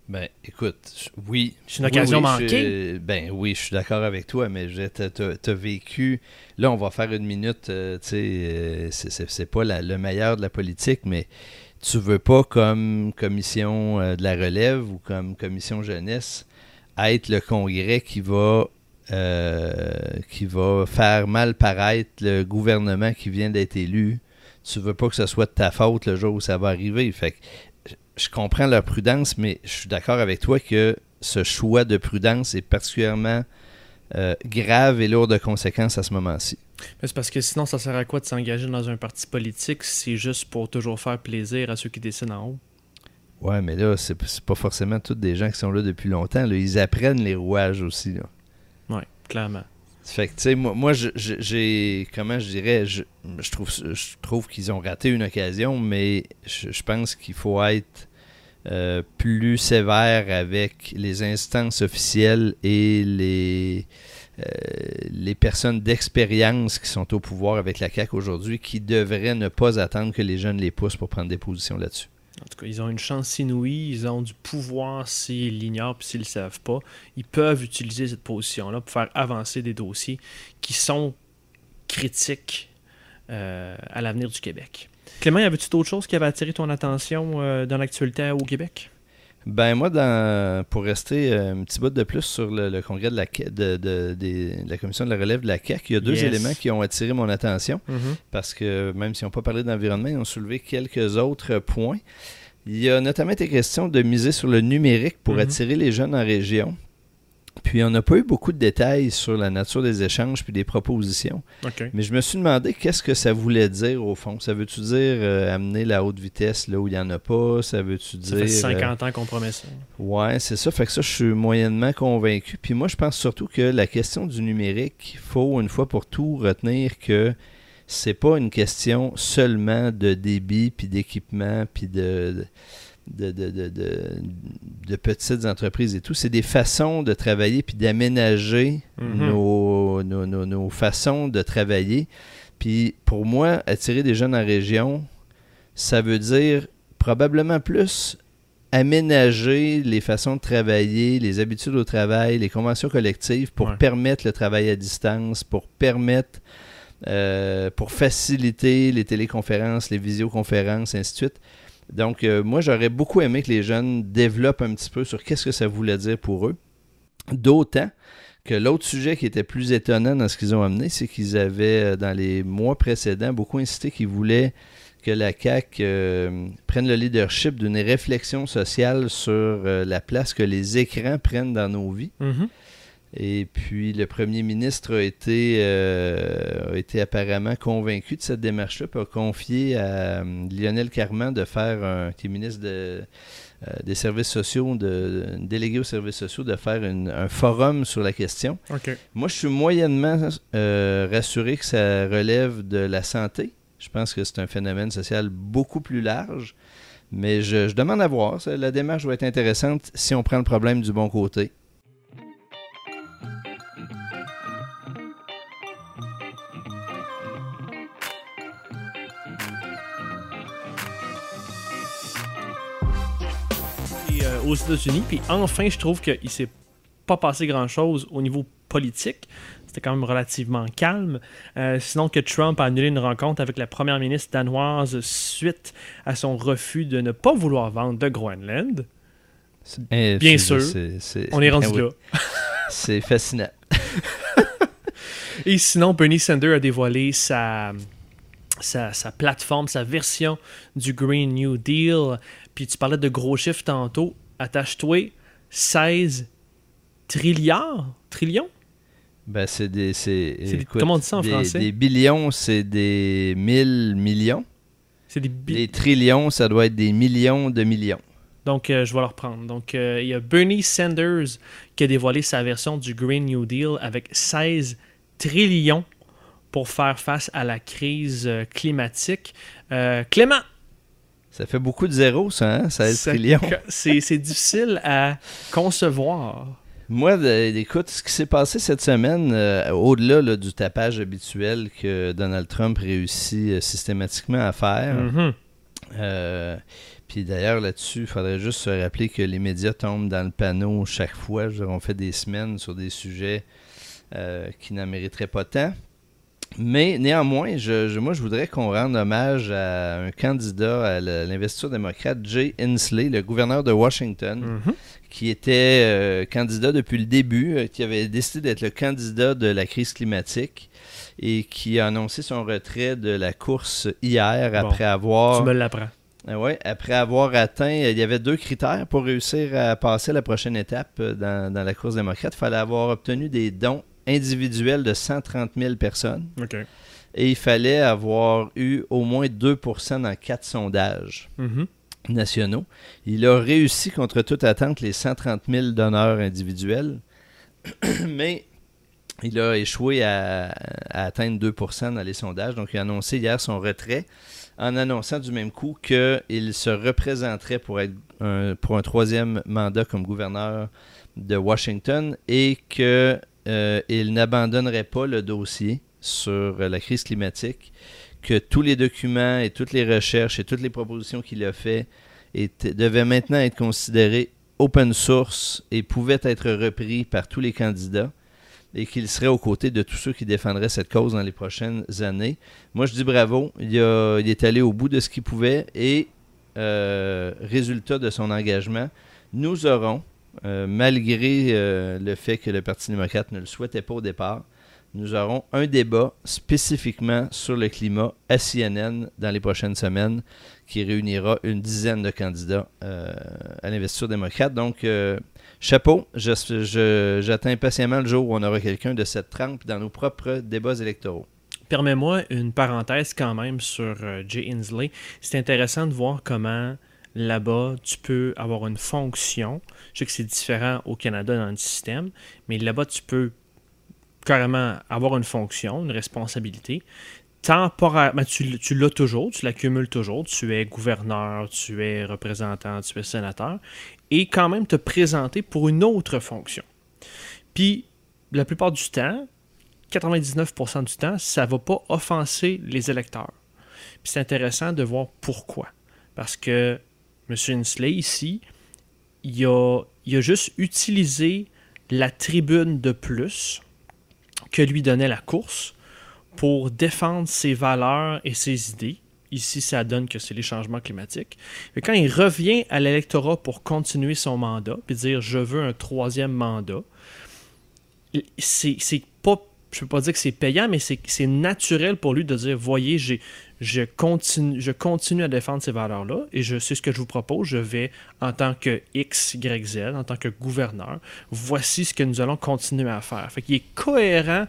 Ben, écoute, oui. C'est une occasion manquée. ben oui, je suis d'accord avec toi, mais tu as vécu. Là, on va faire une minute, euh, tu sais, euh, c'est pas le meilleur de la politique, mais tu veux pas, comme commission euh, de la relève ou comme commission jeunesse, être le congrès qui va. qui va faire mal paraître le gouvernement qui vient d'être élu. Tu veux pas que ce soit de ta faute le jour où ça va arriver. Fait que je comprends leur prudence, mais je suis d'accord avec toi que ce choix de prudence est particulièrement euh, grave et lourde de conséquences à ce moment-ci. C'est parce que sinon, ça sert à quoi de s'engager dans un parti politique si c'est juste pour toujours faire plaisir à ceux qui décident en haut? Ouais, mais là, c'est pas forcément tous des gens qui sont là depuis longtemps. Ils apprennent les rouages aussi. Oui, clairement. Fait tu sais, moi, moi j'ai. Comment je dirais Je, trouve, je trouve qu'ils ont raté une occasion, mais je, pense qu'il faut être euh, plus sévère avec les instances officielles et les. Euh, les personnes d'expérience qui sont au pouvoir avec la CAQ aujourd'hui qui devraient ne pas attendre que les jeunes les poussent pour prendre des positions là-dessus. En tout cas, ils ont une chance inouïe, ils ont du pouvoir s'ils l'ignorent puis s'ils ne le savent pas. Ils peuvent utiliser cette position-là pour faire avancer des dossiers qui sont critiques euh, à l'avenir du Québec. Clément, y avait-tu d'autres choses qui avaient attiré ton attention euh, dans l'actualité au Québec? Ben moi, dans, pour rester euh, un petit bout de plus sur le, congrès de la, de, la commission de la relève de la CAQ, il y a deux éléments qui ont attiré mon attention mm-hmm. parce que même si on n'a pas parlé d'environnement, ils ont soulevé quelques autres points. Il y a notamment été question de miser sur le numérique pour mm-hmm. attirer les jeunes en région. Puis on n'a pas eu beaucoup de détails sur la nature des échanges puis des propositions. Mais je me suis demandé qu'est-ce que ça voulait dire au fond. Ça veut-tu dire euh, amener la haute vitesse là où il n'y en a pas? Ça veut-tu dire... Ça fait 50 ans qu'on promet ça. Ouais, c'est ça. Fait que ça, je suis moyennement convaincu. Puis moi, je pense surtout que la question du numérique, il faut une fois pour tout retenir que c'est pas une question seulement de débit puis d'équipement puis de de, de, de, petites entreprises et tout. C'est des façons de travailler puis d'aménager mhm. nos, nos, façons de travailler. Puis pour moi, attirer des jeunes en région, ça veut dire probablement plus aménager les façons de travailler, les habitudes au travail, les conventions collectives pour permettre le travail à distance, pour permettre, euh, pour faciliter les téléconférences, les visioconférences, ainsi de suite. Donc, euh, moi, j'aurais beaucoup aimé que les jeunes développent un petit peu sur qu'est-ce que ça voulait dire pour eux. D'autant que l'autre sujet qui était plus étonnant dans ce qu'ils ont amené, c'est qu'ils avaient, euh, dans les mois précédents, beaucoup insisté qu'ils voulaient que la CAQ euh, prenne le leadership d'une réflexion sociale sur la place que les écrans prennent dans nos vies. Mm-hmm. Et puis le premier ministre a été, euh, été apparemment convaincu de cette démarche-là, puis a confié à euh, Lionel Carman de faire, un, qui est ministre euh, des services sociaux, de, délégué aux services sociaux, de faire un forum sur la question. Moi, je suis moyennement rassuré que ça relève de la santé. Je pense que c'est un phénomène social beaucoup plus large. Mais je, je demande à voir. La démarche va être intéressante si on prend le problème du bon côté. Aux États-Unis. Puis enfin, je trouve qu'il s'est pas passé grand-chose au niveau politique. C'était quand même relativement calme. Euh, sinon que Trump a annulé une rencontre avec la première ministre danoise suite à son refus de ne pas vouloir vendre de Groenland. Eh, Bien sûr, on est rendu eh là. C'est fascinant. Et sinon, Bernie Sanders a dévoilé sa, sa, sa, plateforme, sa version du Green New Deal. Puis tu parlais de gros chiffres tantôt attache-toi 16 trilliards, trillions? Ben, c'est des. comment on dit ça en français? Des billions, c'est des mille millions. C'est des trillions, ça doit être des millions de millions. Donc, euh, je vais le reprendre. Donc, euh, il y a Bernie Sanders qui a dévoilé sa version du Green New Deal avec 16 trillions pour faire face à la crise euh, climatique. Clément, ça fait beaucoup de zéros, ça, hein? 16 trillions. C'est difficile à concevoir. Moi, écoute, ce qui s'est passé cette semaine, euh, au-delà du tapage habituel que Donald Trump réussit euh, systématiquement à faire, mm-hmm. euh, puis d'ailleurs là-dessus, il faudrait juste se rappeler que les médias tombent dans le panneau chaque fois. on fait des semaines sur des sujets qui n'en mériteraient pas tant. Mais néanmoins, je, moi, je voudrais qu'on rende hommage à un candidat à l'investiture démocrate, Jay Inslee, le gouverneur de Washington, mhm. qui était euh, candidat depuis le début, euh, qui avait décidé d'être le candidat de la crise climatique et qui a annoncé son retrait de la course hier après avoir... Tu me l'apprends. Ah ouais, après avoir atteint, il y avait deux critères pour réussir à passer à la prochaine étape euh, dans, dans la course démocrate. Il fallait avoir obtenu des dons individuel de 130 000 personnes. Et il fallait avoir eu au moins 2% dans quatre sondages Mhm. nationaux. Il a réussi contre toute attente les 130 000 donneurs individuels, mais il a échoué à, à atteindre 2% dans les sondages. Donc, il a annoncé hier son retrait en annonçant du même coup qu'il se représenterait pour, être un, pour un troisième mandat comme gouverneur de Washington et qu'il n'abandonnerait pas le dossier sur la crise climatique, que tous les documents et toutes les recherches et toutes les propositions qu'il a faites devaient maintenant être considérés open source et pouvaient être repris par tous les candidats et qu'il serait aux côtés de tous ceux qui défendraient cette cause dans les prochaines années. Moi, je dis bravo. Il, il est allé au bout de ce qu'il pouvait et, euh, résultat de son engagement, nous aurons, euh, malgré euh, le fait que le Parti démocrate ne le souhaitait pas au départ, nous aurons un débat spécifiquement sur le climat à CNN dans les prochaines semaines qui réunira une dizaine de candidats euh, à l'investiture démocrate. Donc, chapeau, j'attends impatiemment le jour où on aura quelqu'un de cette trempe dans nos propres débats électoraux. Permets-moi une parenthèse quand même sur Jay Inslee. C'est intéressant de voir comment là-bas tu peux avoir une fonction. Je sais que c'est différent au Canada dans le système, mais là-bas tu peux carrément avoir une fonction, une responsabilité. Temporairement, tu, l- tu l'as toujours, tu l'accumules toujours. Tu es gouverneur, tu es représentant, tu es sénateur, et quand même te présenter pour une autre fonction. Puis, la plupart du temps, 99% du temps, ça ne va pas offenser les électeurs. C'est intéressant de voir pourquoi. Parce que M. Inslee, ici, il a, juste utilisé la tribune de plus que lui donnait la course pour défendre ses valeurs et ses idées. Ici, ça donne que c'est les changements climatiques. Mais quand il revient à l'électorat pour continuer son mandat, puis dire je veux un troisième mandat, c'est pas je peux pas dire que c'est payant mais c'est naturel pour lui de dire voyez j'ai je continue je continue à défendre ces valeurs là et je sais ce que je vous propose. Je vais en tant que X Y Z en tant que gouverneur voici ce que nous allons continuer à faire. Fait qu'il est cohérent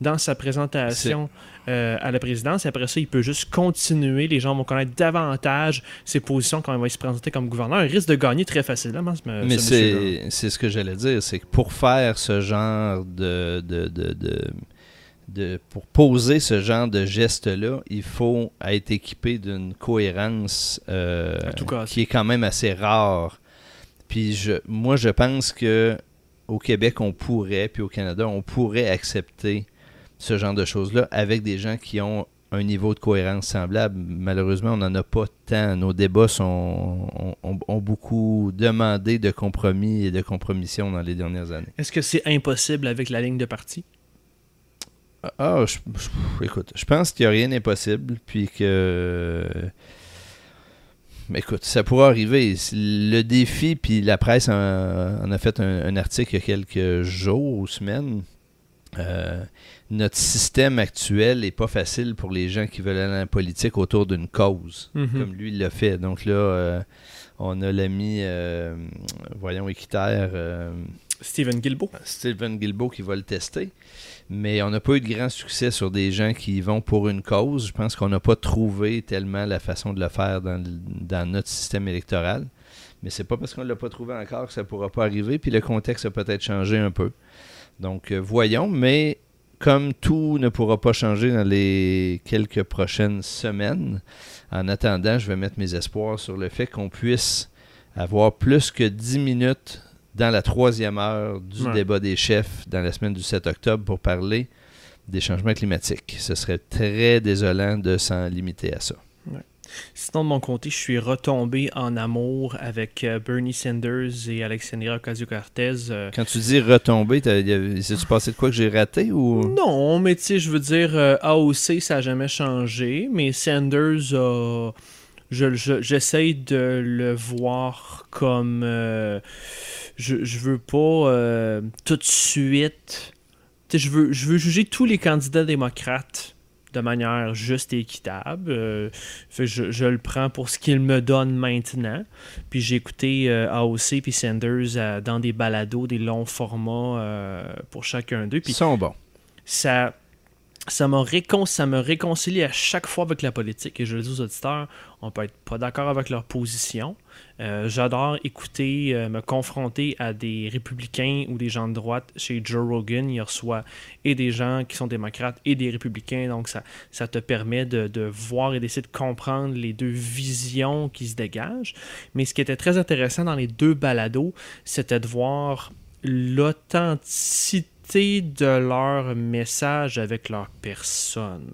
dans sa présentation euh, à la présidence. Et après ça il peut juste continuer. Les gens vont connaître davantage ses positions quand il va se présenter comme gouverneur. Il risque de gagner très facilement ce, Mais ce c'est c'est ce que j'allais dire, c'est que pour faire ce genre de, de, de, de- de- pour poser ce genre de geste-là, il faut être équipé d'une cohérence euh, qui est quand même assez rare. Puis je, moi, je pense que au Québec, on pourrait, puis au Canada, on pourrait accepter ce genre de choses-là avec des gens qui ont un niveau de cohérence semblable. Malheureusement, on n'en a pas tant. Nos débats sont, ont, ont- ont beaucoup demandé de compromis et de compromission dans les dernières années. Est-ce que c'est impossible avec la ligne de parti? Ah, je- je- écoute, je pense qu'il n'y a rien d'impossible, puis que... Mais écoute, ça pourra arriver. Le défi, puis la presse en, en a fait un, un article il y a quelques jours ou semaines. Euh, notre système actuel n'est pas facile pour les gens qui veulent aller en politique autour d'une cause, Mhm. comme lui l'a fait. Donc là, euh, on a l'ami, euh, voyons, équitaire, euh, Stephen Guilbeault. Stephen Guilbeault qui va le tester. Mais on n'a pas eu de grand succès sur des gens qui vont pour une cause. Je pense qu'on n'a pas trouvé tellement la façon de le faire dans notre système électoral. Mais c'est pas parce qu'on ne l'a pas trouvé encore que ça ne pourra pas arriver. Puis le contexte a peut-être changé un peu. Donc euh, voyons. Mais comme tout ne pourra pas changer dans les quelques prochaines semaines, en attendant, je vais mettre mes espoirs sur le fait qu'on puisse avoir plus que 10 minutes dans la troisième heure du Ouais. débat des chefs dans la semaine du 7 octobre pour parler des changements climatiques. Ce serait très désolant de s'en limiter à ça. Sinon, de mon côté, je suis retombé en amour avec euh, Bernie Sanders et Alexandria Ocasio-Cortez. euh, Quand tu dis a- c'est-tu passé de quoi que j'ai raté ou... Non, mais tu sais, je veux dire, euh, AOC, ça n'a jamais changé, mais Sanders a. je- je- J'essaye de le voir comme. euh, je, je veux pas euh, tout de suite. Je veux, je veux juger tous les candidats démocrates de manière juste et équitable. Euh, fait je, je le prends pour ce qu'il me donne maintenant. Puis j'ai écouté euh, AOC puis Sanders euh, dans des balados, des longs formats pour chacun d'eux. Ils sont bons. ça ça, récon me réconcilie à chaque fois avec la politique. Et je le dis aux auditeurs, on peut être pas d'accord avec leur position. Euh, j'adore écouter, euh, me confronter à des républicains ou des gens de droite. Chez Joe Rogan, il reçoit et des gens qui sont démocrates et des républicains. Donc, ça, ça te permet de voir et d'essayer de comprendre les deux visions qui se dégagent. Mais ce qui était très intéressant dans les deux balados, c'était de voir l'authenticité de leur message avec leur personne.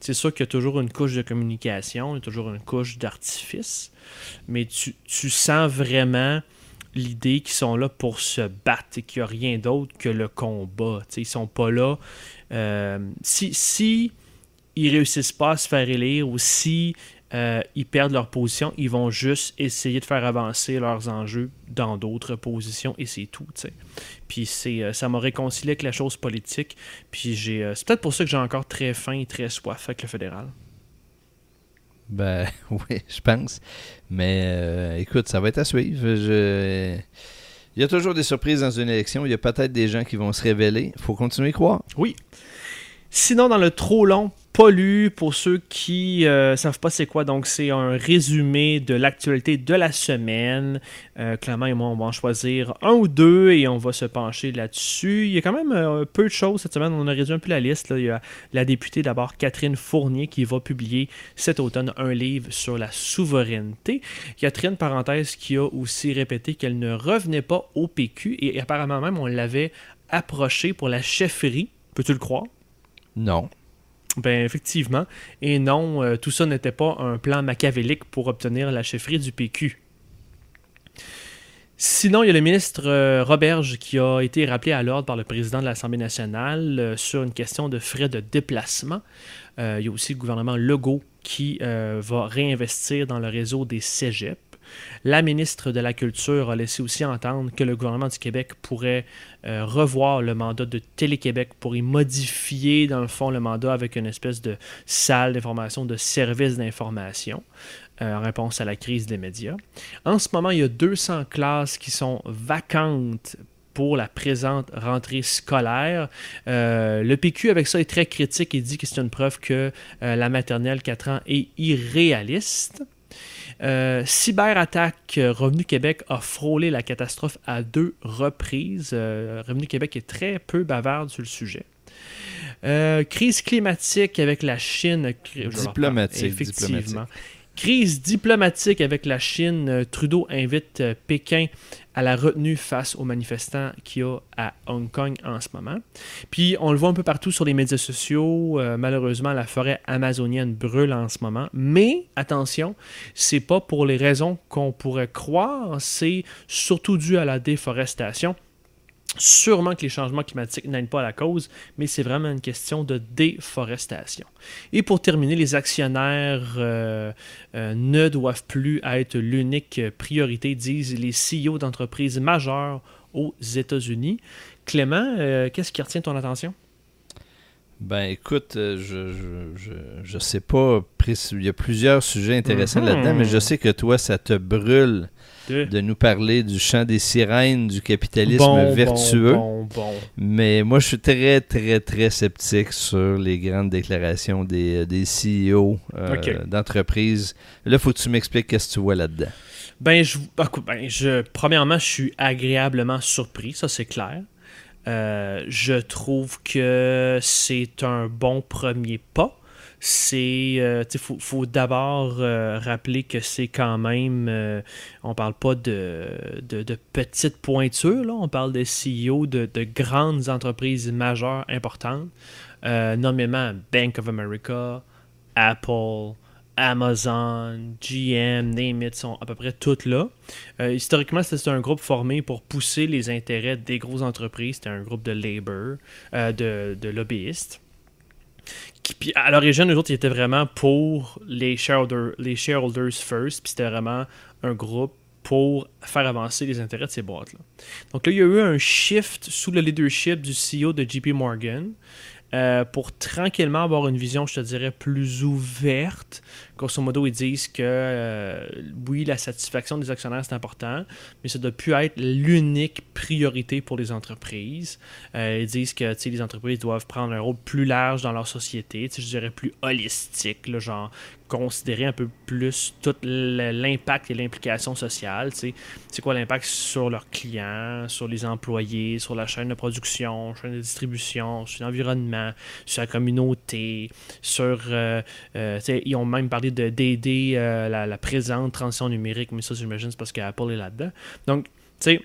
C'est sûr qu'il y a toujours une couche de communication, il y a toujours une couche d'artifice, mais tu, sens vraiment l'idée qu'ils sont là pour se battre et qu'il n'y a rien d'autre que le combat. Ils ils sont pas là. Euh, si, si ils réussissent pas à se faire élire ou si euh, ils perdent leur position, ils vont juste essayer de faire avancer leurs enjeux dans d'autres positions et c'est tout. Puis c'est, euh, ça m'a réconcilié avec la chose politique. Puis j'ai, euh, c'est peut-être pour ça que j'ai encore très faim et très soif avec le fédéral. Ben oui, je pense. Mais écoute, ça va être à suivre. Il y a toujours des surprises dans une élection. Il y a peut-être des gens qui vont se révéler. Il faut continuer à croire. Oui. Sinon, dans le trop long, pas lu pour ceux qui ne euh, savent pas c'est quoi. Donc, c'est un résumé de l'actualité de la semaine. Euh, Clément et moi, on va en choisir un ou deux et on va se pencher là-dessus. Il y a quand même euh, peu de choses cette semaine. On a réduit un peu la liste. Il y a la députée d'abord, Catherine Fournier, qui va publier cet automne un livre sur la souveraineté. Catherine, parenthèse, qui a aussi répété qu'elle ne revenait pas au PQ et apparemment même on l'avait approché pour la chefferie. Peux-tu le croire? Non. Ben effectivement. Et non, euh, tout ça n'était pas un plan machiavélique pour obtenir la chefferie du PQ. Sinon, il y a le ministre euh, Roberge qui a été rappelé à l'ordre par le président de l'Assemblée nationale euh, sur une question de frais de déplacement. il y a aussi le gouvernement Legault qui va réinvestir dans le réseau des cégeps. La ministre de la Culture a laissé aussi entendre que le gouvernement du Québec pourrait euh, revoir le mandat de Télé-Québec pour y modifier, dans le fond, le mandat avec une espèce de salle d'information, de service d'information. Euh, en réponse à la crise des médias. En ce moment, il y a 200 classes qui sont vacantes pour la présente rentrée scolaire. Euh, le PQ, avec ça, est très critique et dit que c'est une preuve que la maternelle 4 ans est irréaliste. Euh, cyberattaque, euh, Revenu Québec a frôlé la catastrophe à deux reprises. Euh, Revenu Québec est très peu bavarde sur le sujet. crise climatique avec la Chine. Diplomatique. Effectivement. Crise diplomatique avec la Chine. Trudeau invite Pékin à la retenue face aux manifestants qu'il y a à Hong Kong en ce moment. Puis on le voit un peu partout sur les médias sociaux. Euh, malheureusement, la forêt amazonienne brûle en ce moment. Mais attention, c'est pas pour les raisons qu'on pourrait croire. C'est surtout dû à la déforestation. Sûrement que les changements climatiques n'aident pas à la cause, mais c'est vraiment une question de déforestation. Et pour terminer, les actionnaires euh, euh, ne doivent plus être l'unique priorité, disent les CEO d'entreprises majeures aux États-Unis. Clément, euh, qu'est-ce qui retient ton attention? Ben écoute, je, je, sais pas, il y a plusieurs sujets intéressants mm-hmm. là-dedans, mais je sais que toi, ça te brûle de nous parler du chant des sirènes, du capitalisme vertueux. Mais moi, je suis très, très, très sceptique sur les grandes déclarations des, euh, des CEO euh, d'entreprises. Là, faut que tu m'expliques qu'est-ce que tu vois là-dedans. Ben je, ben, je, premièrement, je suis agréablement surpris, ça c'est clair. Euh, je trouve que c'est un bon premier pas c'est euh, faut, faut d'abord euh, rappeler que c'est quand même euh, on parle pas de, de, petites pointures là, on parle de CEO de, de grandes entreprises majeures importantes nommément Bank of America Apple Amazon, GM, name sont à peu près toutes là. historiquement, c'était un groupe formé pour pousser les intérêts des grosses entreprises. C'était un groupe de labor, de, de lobbyistes à l'origine, nous autres, ils étaient vraiment pour les shareholders, les shareholders first, puis c'était vraiment un groupe pour faire avancer les intérêts de ces boîtes-là. Donc là, il y a eu un shift sous le leadership du CEO de JP Morgan. euh, pour tranquillement avoir une vision, je te dirais, plus ouverte. Grosso modo, ils disent que euh, oui, la satisfaction des actionnaires, c'est important, mais ça ne doit plus être l'unique priorité pour les entreprises. Euh, ils disent que les entreprises doivent prendre un rôle plus large dans leur société, je dirais plus holistique, là, genre considérer un peu plus tout l'impact et l'implication sociale. C'est quoi l'impact sur leurs clients, sur les employés, sur la chaîne de production, chaîne de distribution, sur l'environnement, sur la communauté, sur... Euh, euh, ils ont même parlé d'aider euh, la, présente transition numérique, mais ça, j'imagine, c'est parce qu'Apple est là-dedans. Donc, tu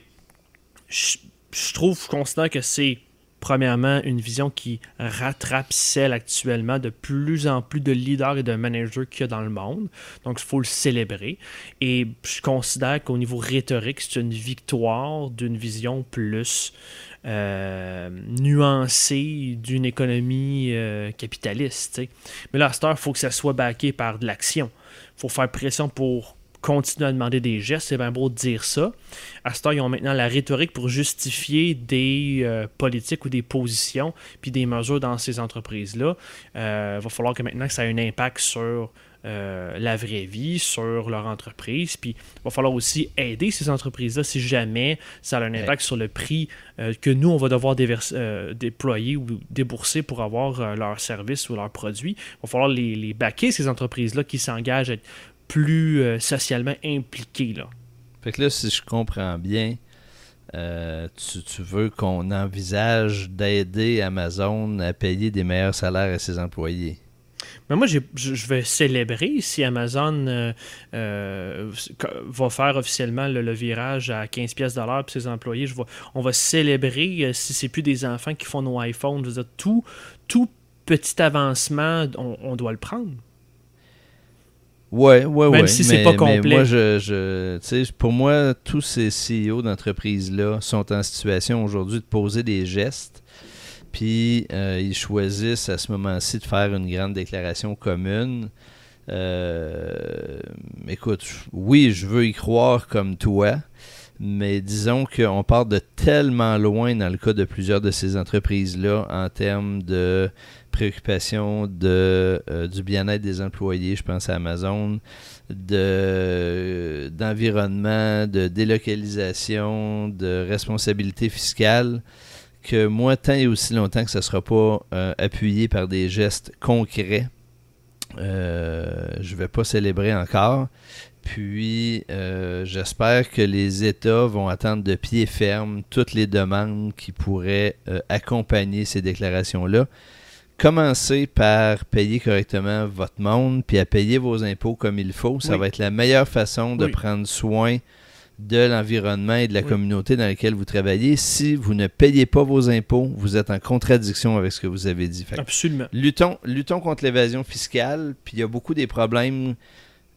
sais, je trouve, je considère que c'est premièrement, une vision qui rattrape celle actuellement de plus en plus de leaders et de managers qu'il y a dans le monde. Donc, il faut le célébrer. Et je considère qu'au niveau rhétorique, c'est une victoire d'une vision plus euh, nuancée d'une économie euh, capitaliste. Mais là, à il faut que ça soit backé par de l'action. Il faut faire pression pour continuer à demander des gestes, c'est bien beau de dire ça. À ils ont maintenant la rhétorique pour justifier des euh, politiques ou des positions, puis des mesures dans ces entreprises-là. Il euh, va falloir que maintenant ça ait un impact sur euh, la vraie vie, sur leur entreprise. Puis il va falloir aussi aider ces entreprises-là si jamais ça a un impact sur le prix que nous, on va devoir déployer ou débourser pour avoir leurs services ou leurs produits. Il va falloir les, les baquer, ces entreprises-là qui s'engagent à être plus euh, socialement impliqué. Là. Fait que là, si je comprends bien, euh, tu, veux qu'on envisage d'aider Amazon à payer des meilleurs salaires à ses employés. Mais moi, je vais célébrer si Amazon euh, va faire officiellement le, virage à 15 pièces pour ses employés. Je on va célébrer si c'est plus des enfants qui font nos iPhones. Je veux dire, tout, tout petit avancement, on doit le prendre. Ouais, ouais, Même si c'est pas complet. moi, je, je pour moi, tous ces CEO d'entreprises-là sont en situation aujourd'hui de poser des gestes. Puis euh, ils choisissent à ce moment-ci de faire une grande déclaration commune. Euh, écoute, oui, je veux y croire comme toi, mais disons qu'on part de tellement loin dans le cas de plusieurs de ces entreprises-là en termes de préoccupation de, euh, du bien-être des employés, je pense à Amazon, de, d'environnement, de délocalisation, de responsabilité fiscale, que moi, tant et aussi longtemps que ce ne sera pas euh, appuyé par des gestes concrets, euh, je ne vais pas célébrer encore. Puis, j'espère que les États vont attendre de pied ferme toutes les demandes qui pourraient accompagner ces déclarations-là commencez par payer correctement votre monde, puis à payer vos impôts comme il faut. Ça va être la meilleure façon de prendre soin de l'environnement et de la communauté dans laquelle vous travaillez. Si vous ne payez pas vos impôts, vous êtes en contradiction avec ce que vous avez dit. Absolument. Luttons, luttons contre l'évasion fiscale, puis il y a beaucoup des problèmes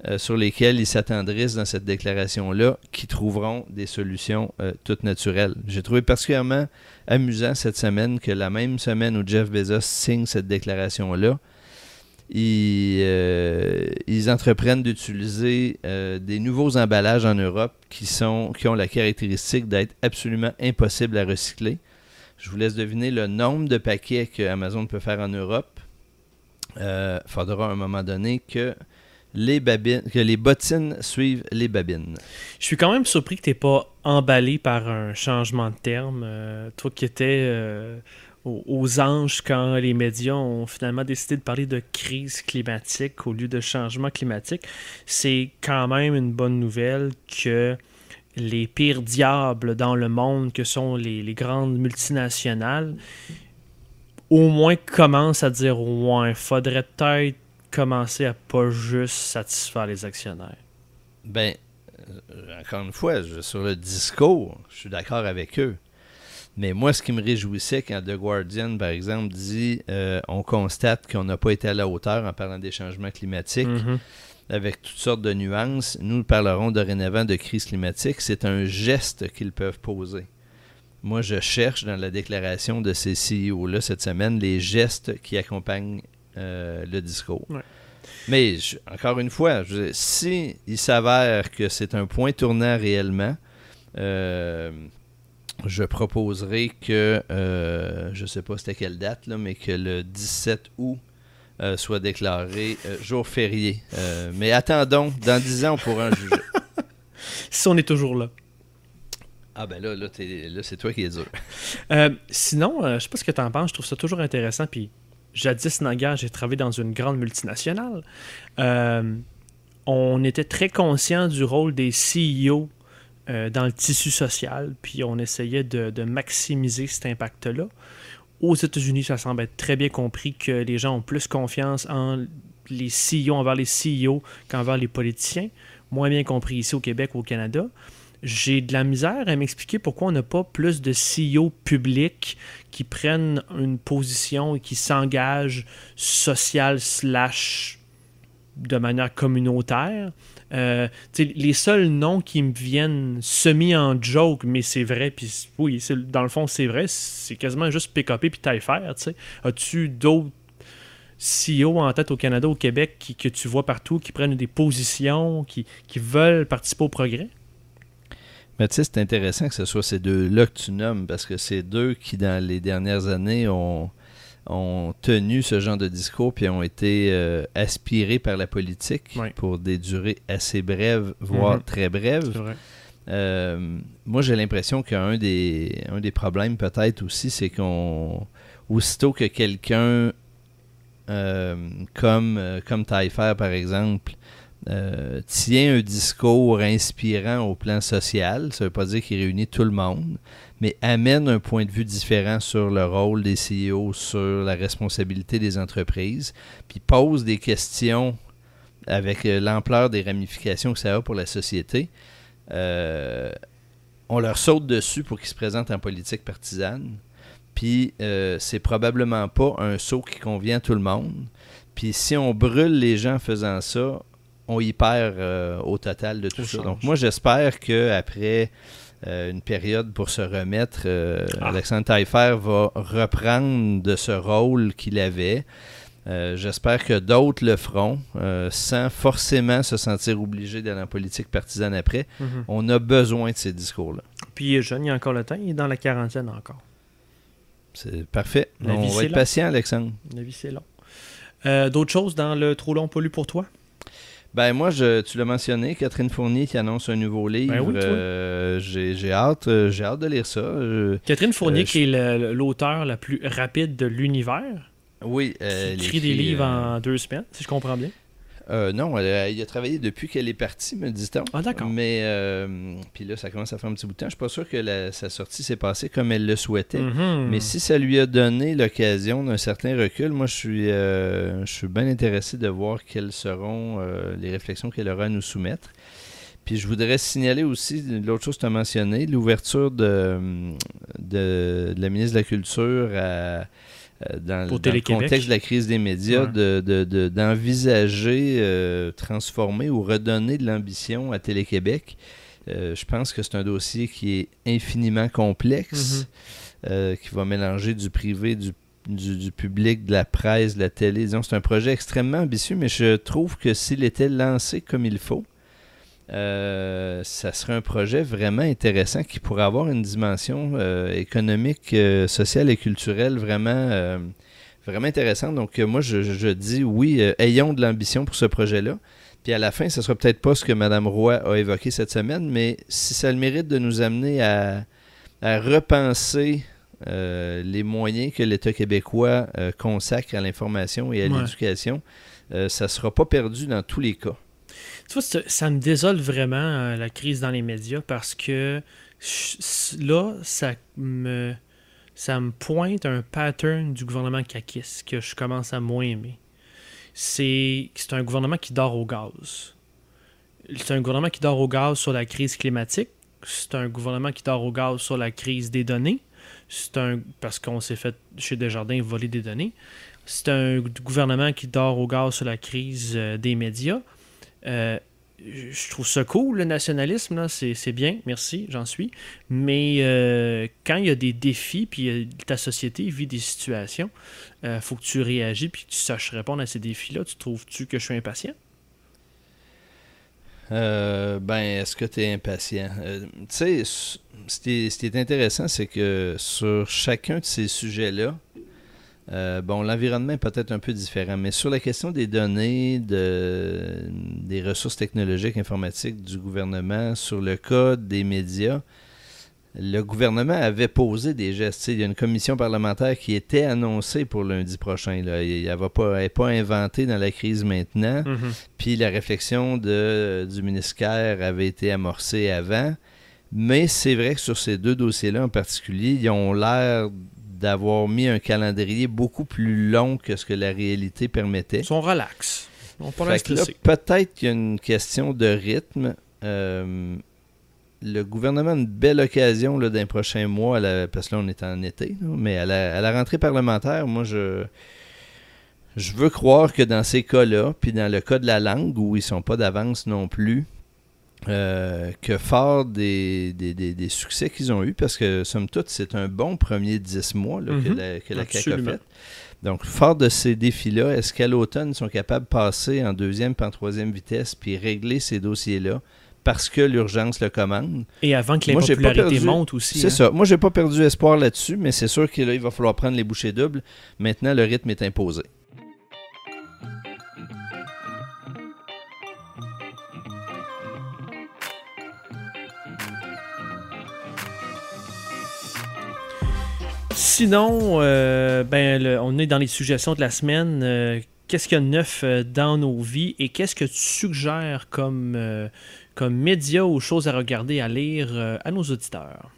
euh, sur lesquels ils s'attendrissent dans cette déclaration-là, qui trouveront des solutions euh, toutes naturelles. J'ai trouvé particulièrement amusant cette semaine que la même semaine où Jeff Bezos signe cette déclaration-là, ils, euh, ils, entreprennent d'utiliser des nouveaux emballages en Europe qui, sont, qui ont la caractéristique d'être absolument impossibles à recycler. Je vous laisse deviner le nombre de paquets que Amazon peut faire en Europe. Il faudra à un moment donné que les babines, que les bottines suivent les babines. Je suis quand même surpris que tu n'aies pas emballé par un changement de terme. Euh, toi qui étais aux, anges quand les médias ont finalement décidé de parler de crise climatique au lieu de changement climatique, c'est quand même une bonne nouvelle que les pires diables dans le monde que sont les, les grandes multinationales au moins commencent à dire ouais, faudrait peut-être commencer à pas juste satisfaire les actionnaires? Ben, euh, encore une fois, sur le discours, je suis d'accord avec eux. Mais moi, ce qui me réjouissait quand The Guardian, par exemple, dit euh, on constate qu'on n'a pas été à la hauteur en parlant des changements climatiques, mm-hmm. avec toutes sortes de nuances, nous parlerons dorénavant de crise climatique. C'est un geste qu'ils peuvent poser. Moi, je cherche dans la déclaration de ces CEO-là cette semaine les gestes qui accompagnent euh, le discours. Mais encore une fois, si il s'avère que c'est un point tournant réellement, euh, je proposerai que, je ne sais pas c'était quelle date, là, mais que le 17 août soit déclaré jour férié. mais attendons, dans 10 ans, on pourra en juger. si on est toujours là. Ah ben là, là, c'est toi qui es dur. Euh, sinon, euh, je sais pas ce que tu en penses, je trouve ça toujours intéressant. Puis jadis, naguère, j'ai travaillé dans une grande multinationale. Euh, on était très conscient du rôle des CEO dans le tissu social, puis on essayait de, de maximiser cet impact-là. Aux États-Unis, ça semble être très bien compris que les gens ont plus confiance en les CEO envers les CEO qu'envers les politiciens. Moins bien compris ici au Québec ou au Canada j'ai de la misère à m'expliquer pourquoi on n'a pas plus de CEO publics qui prennent une position et qui s'engagent social slash de manière communautaire. Euh, les seuls noms qui me viennent semi en joke, mais c'est vrai, puis oui, dans le fond, c'est vrai, c'est quasiment juste PKP puis Taillefer. As-tu d'autres CEO en tête au Canada, au Québec, qui, que tu vois partout, qui prennent des positions, qui, qui veulent participer au progrès? Mais tu sais, c'est intéressant que ce soit ces deux-là que tu nommes, parce que c'est deux qui, dans les dernières années, ont, ont tenu ce genre de discours puis ont été euh, aspirés par la politique pour des durées assez brèves, voire mhm. très brèves. Euh, moi, j'ai l'impression qu'un des, un des problèmes, peut-être aussi, c'est qu'on. Aussitôt que quelqu'un euh, comme, comme Taillefer, par exemple, euh, tient un discours inspirant au plan social. Ça ne veut pas dire qu'il réunit tout le monde, mais amène un point de vue différent sur le rôle des CEO, sur la responsabilité des entreprises, puis pose des questions avec euh, l'ampleur des ramifications que ça a pour la société. Euh, on leur saute dessus pour qu'ils se présentent en politique partisane. Puis c'est probablement pas un saut qui convient à tout le monde. Puis si on brûle les gens en faisant ça, on y perd euh, au total de tout ça. Donc moi j'espère qu'après euh, une période pour se remettre, euh, ah. Alexandre Taillefer va reprendre de ce rôle qu'il avait. j'espère que d'autres le feront sans forcément se sentir obligé d'aller en politique partisane après. Mhm. On a besoin de ces discours-là. Puis il est jeune, il a encore le temps, il est dans la quarantaine encore. C'est parfait. on va être patient, Alexandre. La vie, c'est long. D'autres choses dans le trop long pollu pour toi? Ben moi, je, tu l'as mentionné, Catherine Fournier qui annonce un nouveau livre. Ben euh, j'ai hâte, euh, j'ai hâte de lire ça. Catherine Fournier euh, qui est l'auteur la plus rapide de l'univers. Oui. elle écrit des livres en deux semaines, si je comprends bien. Euh, non, il a travaillé depuis qu'elle est partie, me dit-on. Ah, d'accord. Mais, euh, puis là, ça commence à faire un petit bout de temps. Je suis pas sûr que sa sortie s'est passée comme elle le souhaitait. Mhm. Mais si ça lui a donné l'occasion d'un certain recul, moi, je suis, euh, je suis bien intéressé de voir quelles seront les réflexions qu'elle aura à nous soumettre. Puis je voudrais signaler aussi, l'autre chose que tu as mentionné, l'ouverture de, de, la ministre de la Culture à euh, dans, le contexte de la crise des médias, d'envisager, de, euh, transformer ou redonner de l'ambition à Télé-Québec. Euh, je pense que c'est un dossier qui est infiniment complexe, mm-hmm. qui va mélanger du privé, du, du, public, de la presse, de la télé. C'est un projet extrêmement ambitieux, mais je trouve que s'il était lancé comme il faut, euh, ça serait un projet vraiment intéressant qui pourrait avoir une dimension euh, économique, euh, sociale et culturelle vraiment, vraiment intéressante. Donc, moi, je, dis oui, ayons de l'ambition pour ce projet-là. Puis à la fin, ce ne sera peut-être pas ce que Mme Roy a évoqué cette semaine, mais si ça a le mérite de nous amener à, repenser les moyens que l'État québécois consacre à l'information et à l'éducation, ça ne sera pas perdu dans tous les cas. Tu vois, ça me désole vraiment euh, la crise dans les médias parce que là, ça me, ça me pointe un pattern du gouvernement Kakis que je commence à moins aimer. C'est un gouvernement qui dort au gaz. C'est un gouvernement qui dort au gaz sur la crise climatique. C'est un gouvernement qui dort au gaz sur la crise des données. C'est un parce qu'on s'est fait chez Desjardins voler des données. C'est un gouvernement qui dort au gaz sur la crise euh, des médias. Euh, je trouve ça cool, le nationalisme, c'est bien, merci, j'en suis. Mais euh, quand il y a des défis, puis euh, ta société vit des situations, il faut que tu réagis, puis que tu saches répondre à ces défis-là. Tu trouves-tu que je suis impatient? Euh, ben, est-ce que tu es impatient? Euh, tu sais, ce qui, est, intéressant, c'est que sur chacun de ces sujets-là, euh, bon, l'environnement est peut-être un peu différent, mais sur la question des données, de, des ressources technologiques informatiques du gouvernement, sur le code des médias, le gouvernement avait posé des gestes. il y a une commission parlementaire qui était annoncée pour lundi prochain. Là. Elle n'est pas, pas inventée dans la crise maintenant. Mm-hmm. Puis la réflexion de, du ministère avait été amorcée avant. Mais c'est vrai que sur ces deux dossiers-là en particulier, ils ont l'air d'avoir mis un calendrier beaucoup plus long que ce que la réalité permettait. Ils sont relax. Peut-être qu'il y a une question de rythme. Euh, le gouvernement a une belle occasion d'un prochain mois, parce que là, on est en été, mais à la, rentrée parlementaire, moi, je, je veux croire que dans ces cas-là, puis dans le cas de la langue, où ils ne sont pas d'avance non plus, euh, que fort des, des, succès qu'ils ont eus, parce que, somme toute, c'est un bon premier dix mois que mhm. la, que la CAQ a fait. Donc, fort de ces défis-là, est-ce qu'à l'automne, ils sont capables de passer en deuxième et en troisième vitesse, puis régler ces dossiers-là? parce que l'urgence le commande? Et avant que l'impopularité monte aussi. C'est hein? ça. Moi, j'ai pas perdu espoir là-dessus, mais c'est sûr qu'il va falloir prendre les bouchées doubles. Maintenant, le rythme est imposé. Sinon, euh, ben, on est dans les suggestions de la semaine. Euh, qu'est-ce qu'il y a de neuf euh, dans nos vies et qu'est-ce que tu suggères comme comme médias ou choses à regarder, à lire à nos auditeurs?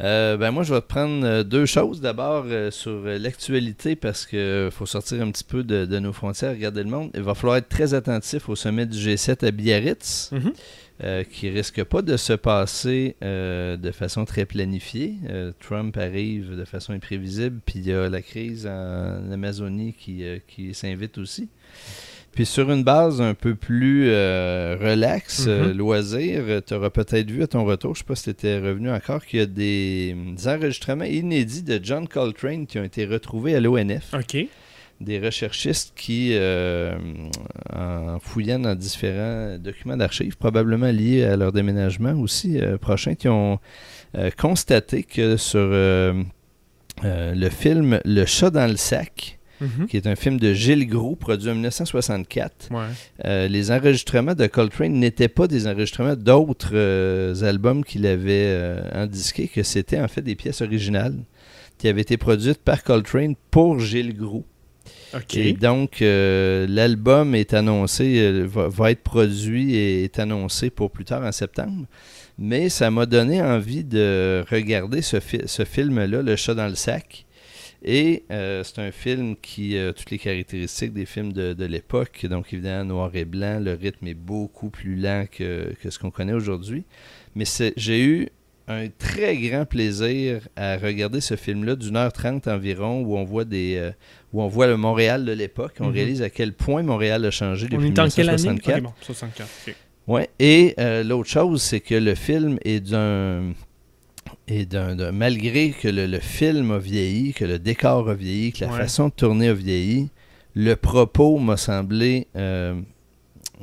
Euh, ben moi, je vais te prendre deux choses. D'abord, sur l'actualité, parce qu'il faut sortir un petit peu de, nos frontières, regarder le monde. Il va falloir être très attentif au sommet du G7 à Biarritz, mhm. qui risque pas de se passer de façon très planifiée. Trump arrive de façon imprévisible, puis il y a la crise en Amazonie qui, qui s'invite aussi. Puis sur une base un peu plus euh, relax, euh, mhm. loisir, tu auras peut-être vu à ton retour, je ne sais pas si tu étais revenu encore, qu'il y a des, enregistrements inédits de John Coltrane qui ont été retrouvés à l'ONF. OK. Des recherchistes qui, euh, en fouillant dans différents documents d'archives, probablement liés à leur déménagement aussi prochain, qui ont constaté que sur le film Le chat dans le sac, Mhm. qui est un film de Gilles Gros, produit en 1964. Euh, les enregistrements de Coltrane n'étaient pas des enregistrements d'autres euh, albums qu'il avait euh, indisqués, que c'était en fait des pièces originales qui avaient été produites par Coltrane pour Gilles Gros. Et donc, l'album est annoncé, va, être produit et est annoncé pour plus tard en septembre. Mais ça m'a donné envie de regarder ce, ce film-là, Le chat dans le sac, et euh, c'est un film qui a toutes les caractéristiques des films de, l'époque. Donc, évidemment, noir et blanc, le rythme est beaucoup plus lent que, ce qu'on connaît aujourd'hui. Mais j'ai eu un très grand plaisir à regarder ce film-là d'une heure trente environ où on voit des euh, où on voit le Montréal de l'époque. On mhm. réalise à quel point Montréal a changé depuis 1964. Ouais. Et euh, l'autre chose, c'est que le film est d'un et malgré que le, film a vieilli, que le décor a vieilli, que la façon de tourner a vieilli, le propos m'a semblé, euh,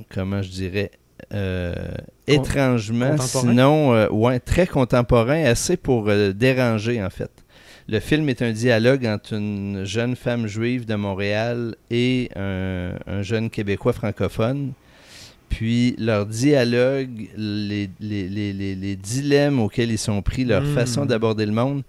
comment je dirais, euh, étrangement, sinon, euh, ouais, très contemporain, assez pour déranger en fait. Le film est un dialogue entre une jeune femme juive de Montréal et un jeune Québécois francophone puis leur dialogue, les, les, dilemmes auxquels ils sont pris, leur hmm. façon d'aborder le monde,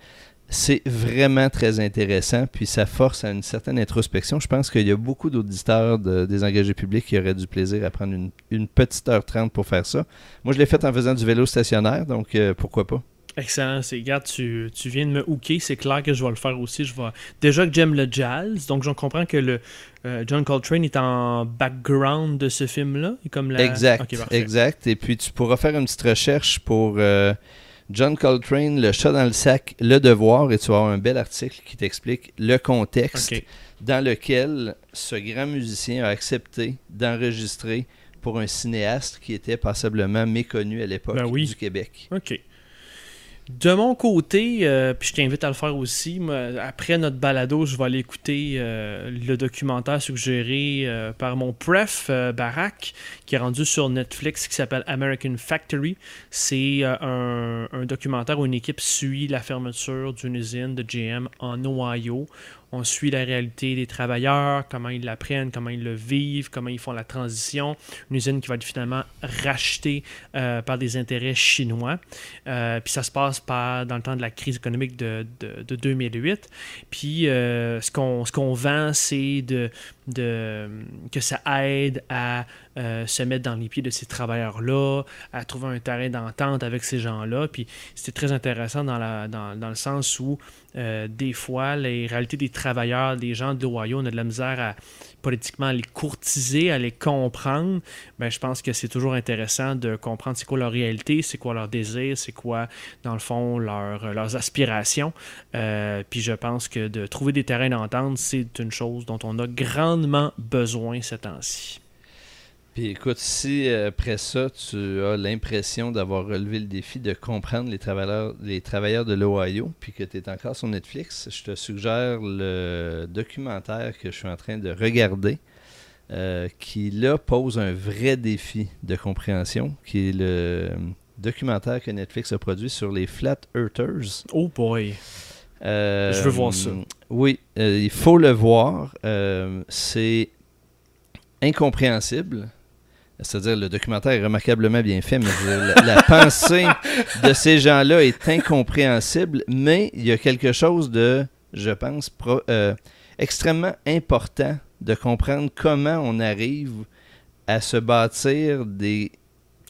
c'est vraiment très intéressant. Puis ça force à une certaine introspection. Je pense qu'il y a beaucoup d'auditeurs de, des engagés publics qui auraient du plaisir à prendre une, une petite heure trente pour faire ça. Moi, je l'ai fait en faisant du vélo stationnaire, donc euh, pourquoi pas? Excellent. C'est, regarde, tu, tu, viens de me hooker. C'est clair que je vais le faire aussi. Je vais... Déjà que j'aime le jazz, donc j'en comprends que le euh, John Coltrane est en background de ce film-là. Comme la... Exact. exact. Et puis tu pourras faire une petite recherche pour euh, John Coltrane, Le chat dans le sac, Le devoir, et tu vas avoir un bel article qui t'explique le contexte dans lequel ce grand musicien a accepté d'enregistrer pour un cinéaste qui était passablement méconnu à l'époque ben du Québec. OK. De mon côté, euh, puis je t'invite à le faire aussi, après notre balado, je vais aller écouter euh, le documentaire suggéré euh, par mon pref, Barack, qui est rendu sur Netflix, qui s'appelle American Factory. C'est un, un, documentaire où une équipe suit la fermeture d'une usine de GM en Ohio on suit la réalité des travailleurs, comment ils l'apprennent, comment ils le vivent, comment ils font la transition. Une usine qui va être finalement rachetée euh, par des intérêts chinois. Euh, puis ça se passe pas dans le temps de la crise économique de, 2008. Puis euh, ce qu'on vend, c'est de, de, que ça aide à se mettre dans les pieds de ces travailleurs-là, à trouver un terrain d'entente avec ces gens-là. Puis c'était très intéressant dans, dans, dans le sens où euh, des fois, les réalités des travailleurs, des gens d'Ohio, on a de la misère à politiquement les courtiser, à les comprendre. Ben, je pense que c'est toujours intéressant de comprendre c'est quoi leur réalité, c'est quoi leur désir, c'est quoi, dans le fond, leur, leurs aspirations. Euh, puis je pense que de trouver des terrains d'entente, c'est une chose dont on a grandement besoin ces temps-ci. Puis écoute, si euh, après ça, tu as l'impression d'avoir relevé le défi de comprendre les travailleurs, les travailleurs de l'Ohio, puis que tu es encore sur Netflix, je te suggère le documentaire que je suis en train de regarder, euh, qui là pose un vrai défi de compréhension, qui est le documentaire que Netflix a produit sur les Flat Earthers. Oh boy! Euh, je veux voir ça. Oui, il faut le voir. c'est incompréhensible. C'est-à-dire, le documentaire est remarquablement bien fait, mais la, pensée de ces gens-là est incompréhensible, mais il y a quelque chose de, je pense, euh, extrêmement important de comprendre comment on arrive à se bâtir des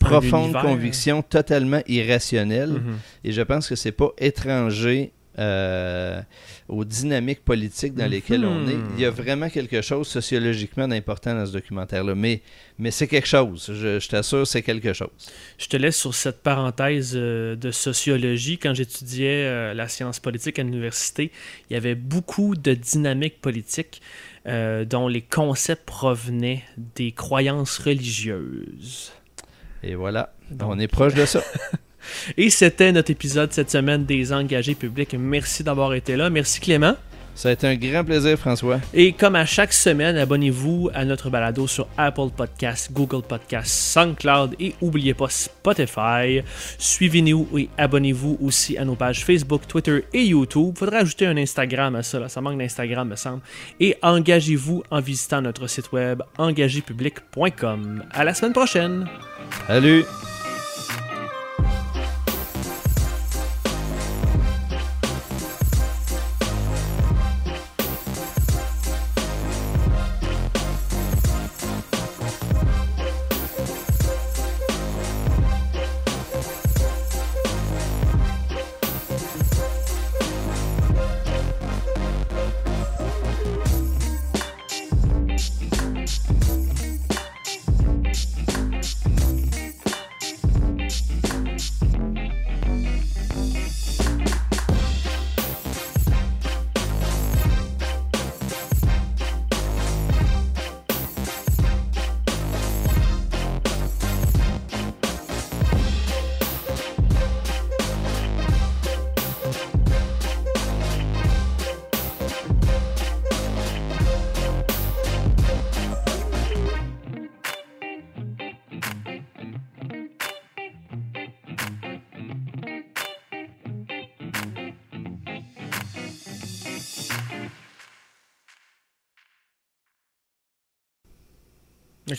profondes convictions totalement irrationnelles. Mm-hmm. Et je pense que c'est pas étranger euh, aux dynamiques politiques dans lesquelles on est. Il y a mhm. vraiment quelque chose sociologiquement d'important dans ce documentaire-là. Mais, mais c'est quelque chose. Je, t'assure, c'est quelque chose. Je te laisse sur cette parenthèse euh, de sociologie. Quand j'étudiais euh, la science politique à l'université, il y avait beaucoup de dynamiques politiques dont les concepts provenaient des croyances religieuses. Et voilà, on est proche de ça. Et c'était notre épisode cette semaine des engagés publics. Merci d'avoir été là. Merci Clément. Ça a été un grand plaisir, François. Et comme à chaque semaine, abonnez-vous à notre balado sur Apple Podcasts, Google Podcasts, SoundCloud et n'oubliez pas Spotify. Suivez-nous et abonnez-vous aussi à nos pages Facebook, Twitter et YouTube. Faudra ajouter un Instagram à ça, ça manque d'Instagram, me semble. Et engagez-vous en visitant notre site web engagépublic.com. À la semaine prochaine. Salut.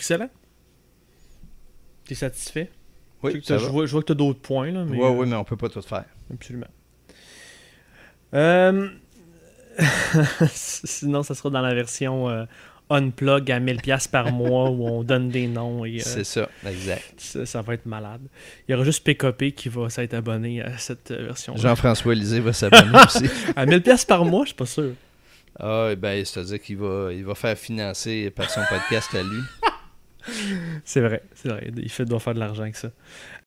Excellent. T'es satisfait? Oui, je, vois, que tu as d'autres points. Là, mais, oui, mais on peut pas tout faire. Absolument. Euh, sinon, ça sera dans la version euh, unplug à 1000$ par mois où on donne des noms. Euh, c'est ça, exact. Ça, va être malade. Il y aura juste PKP qui va s'être abonné à cette version. Jean-François Lisée va s'abonner aussi. à 1000$ par mois, je suis pas sûr. Ah, ben, c'est-à-dire qu'il va, il va faire financer par son podcast à lui c'est vrai, c'est vrai. Il fait, doit faire de l'argent avec ça.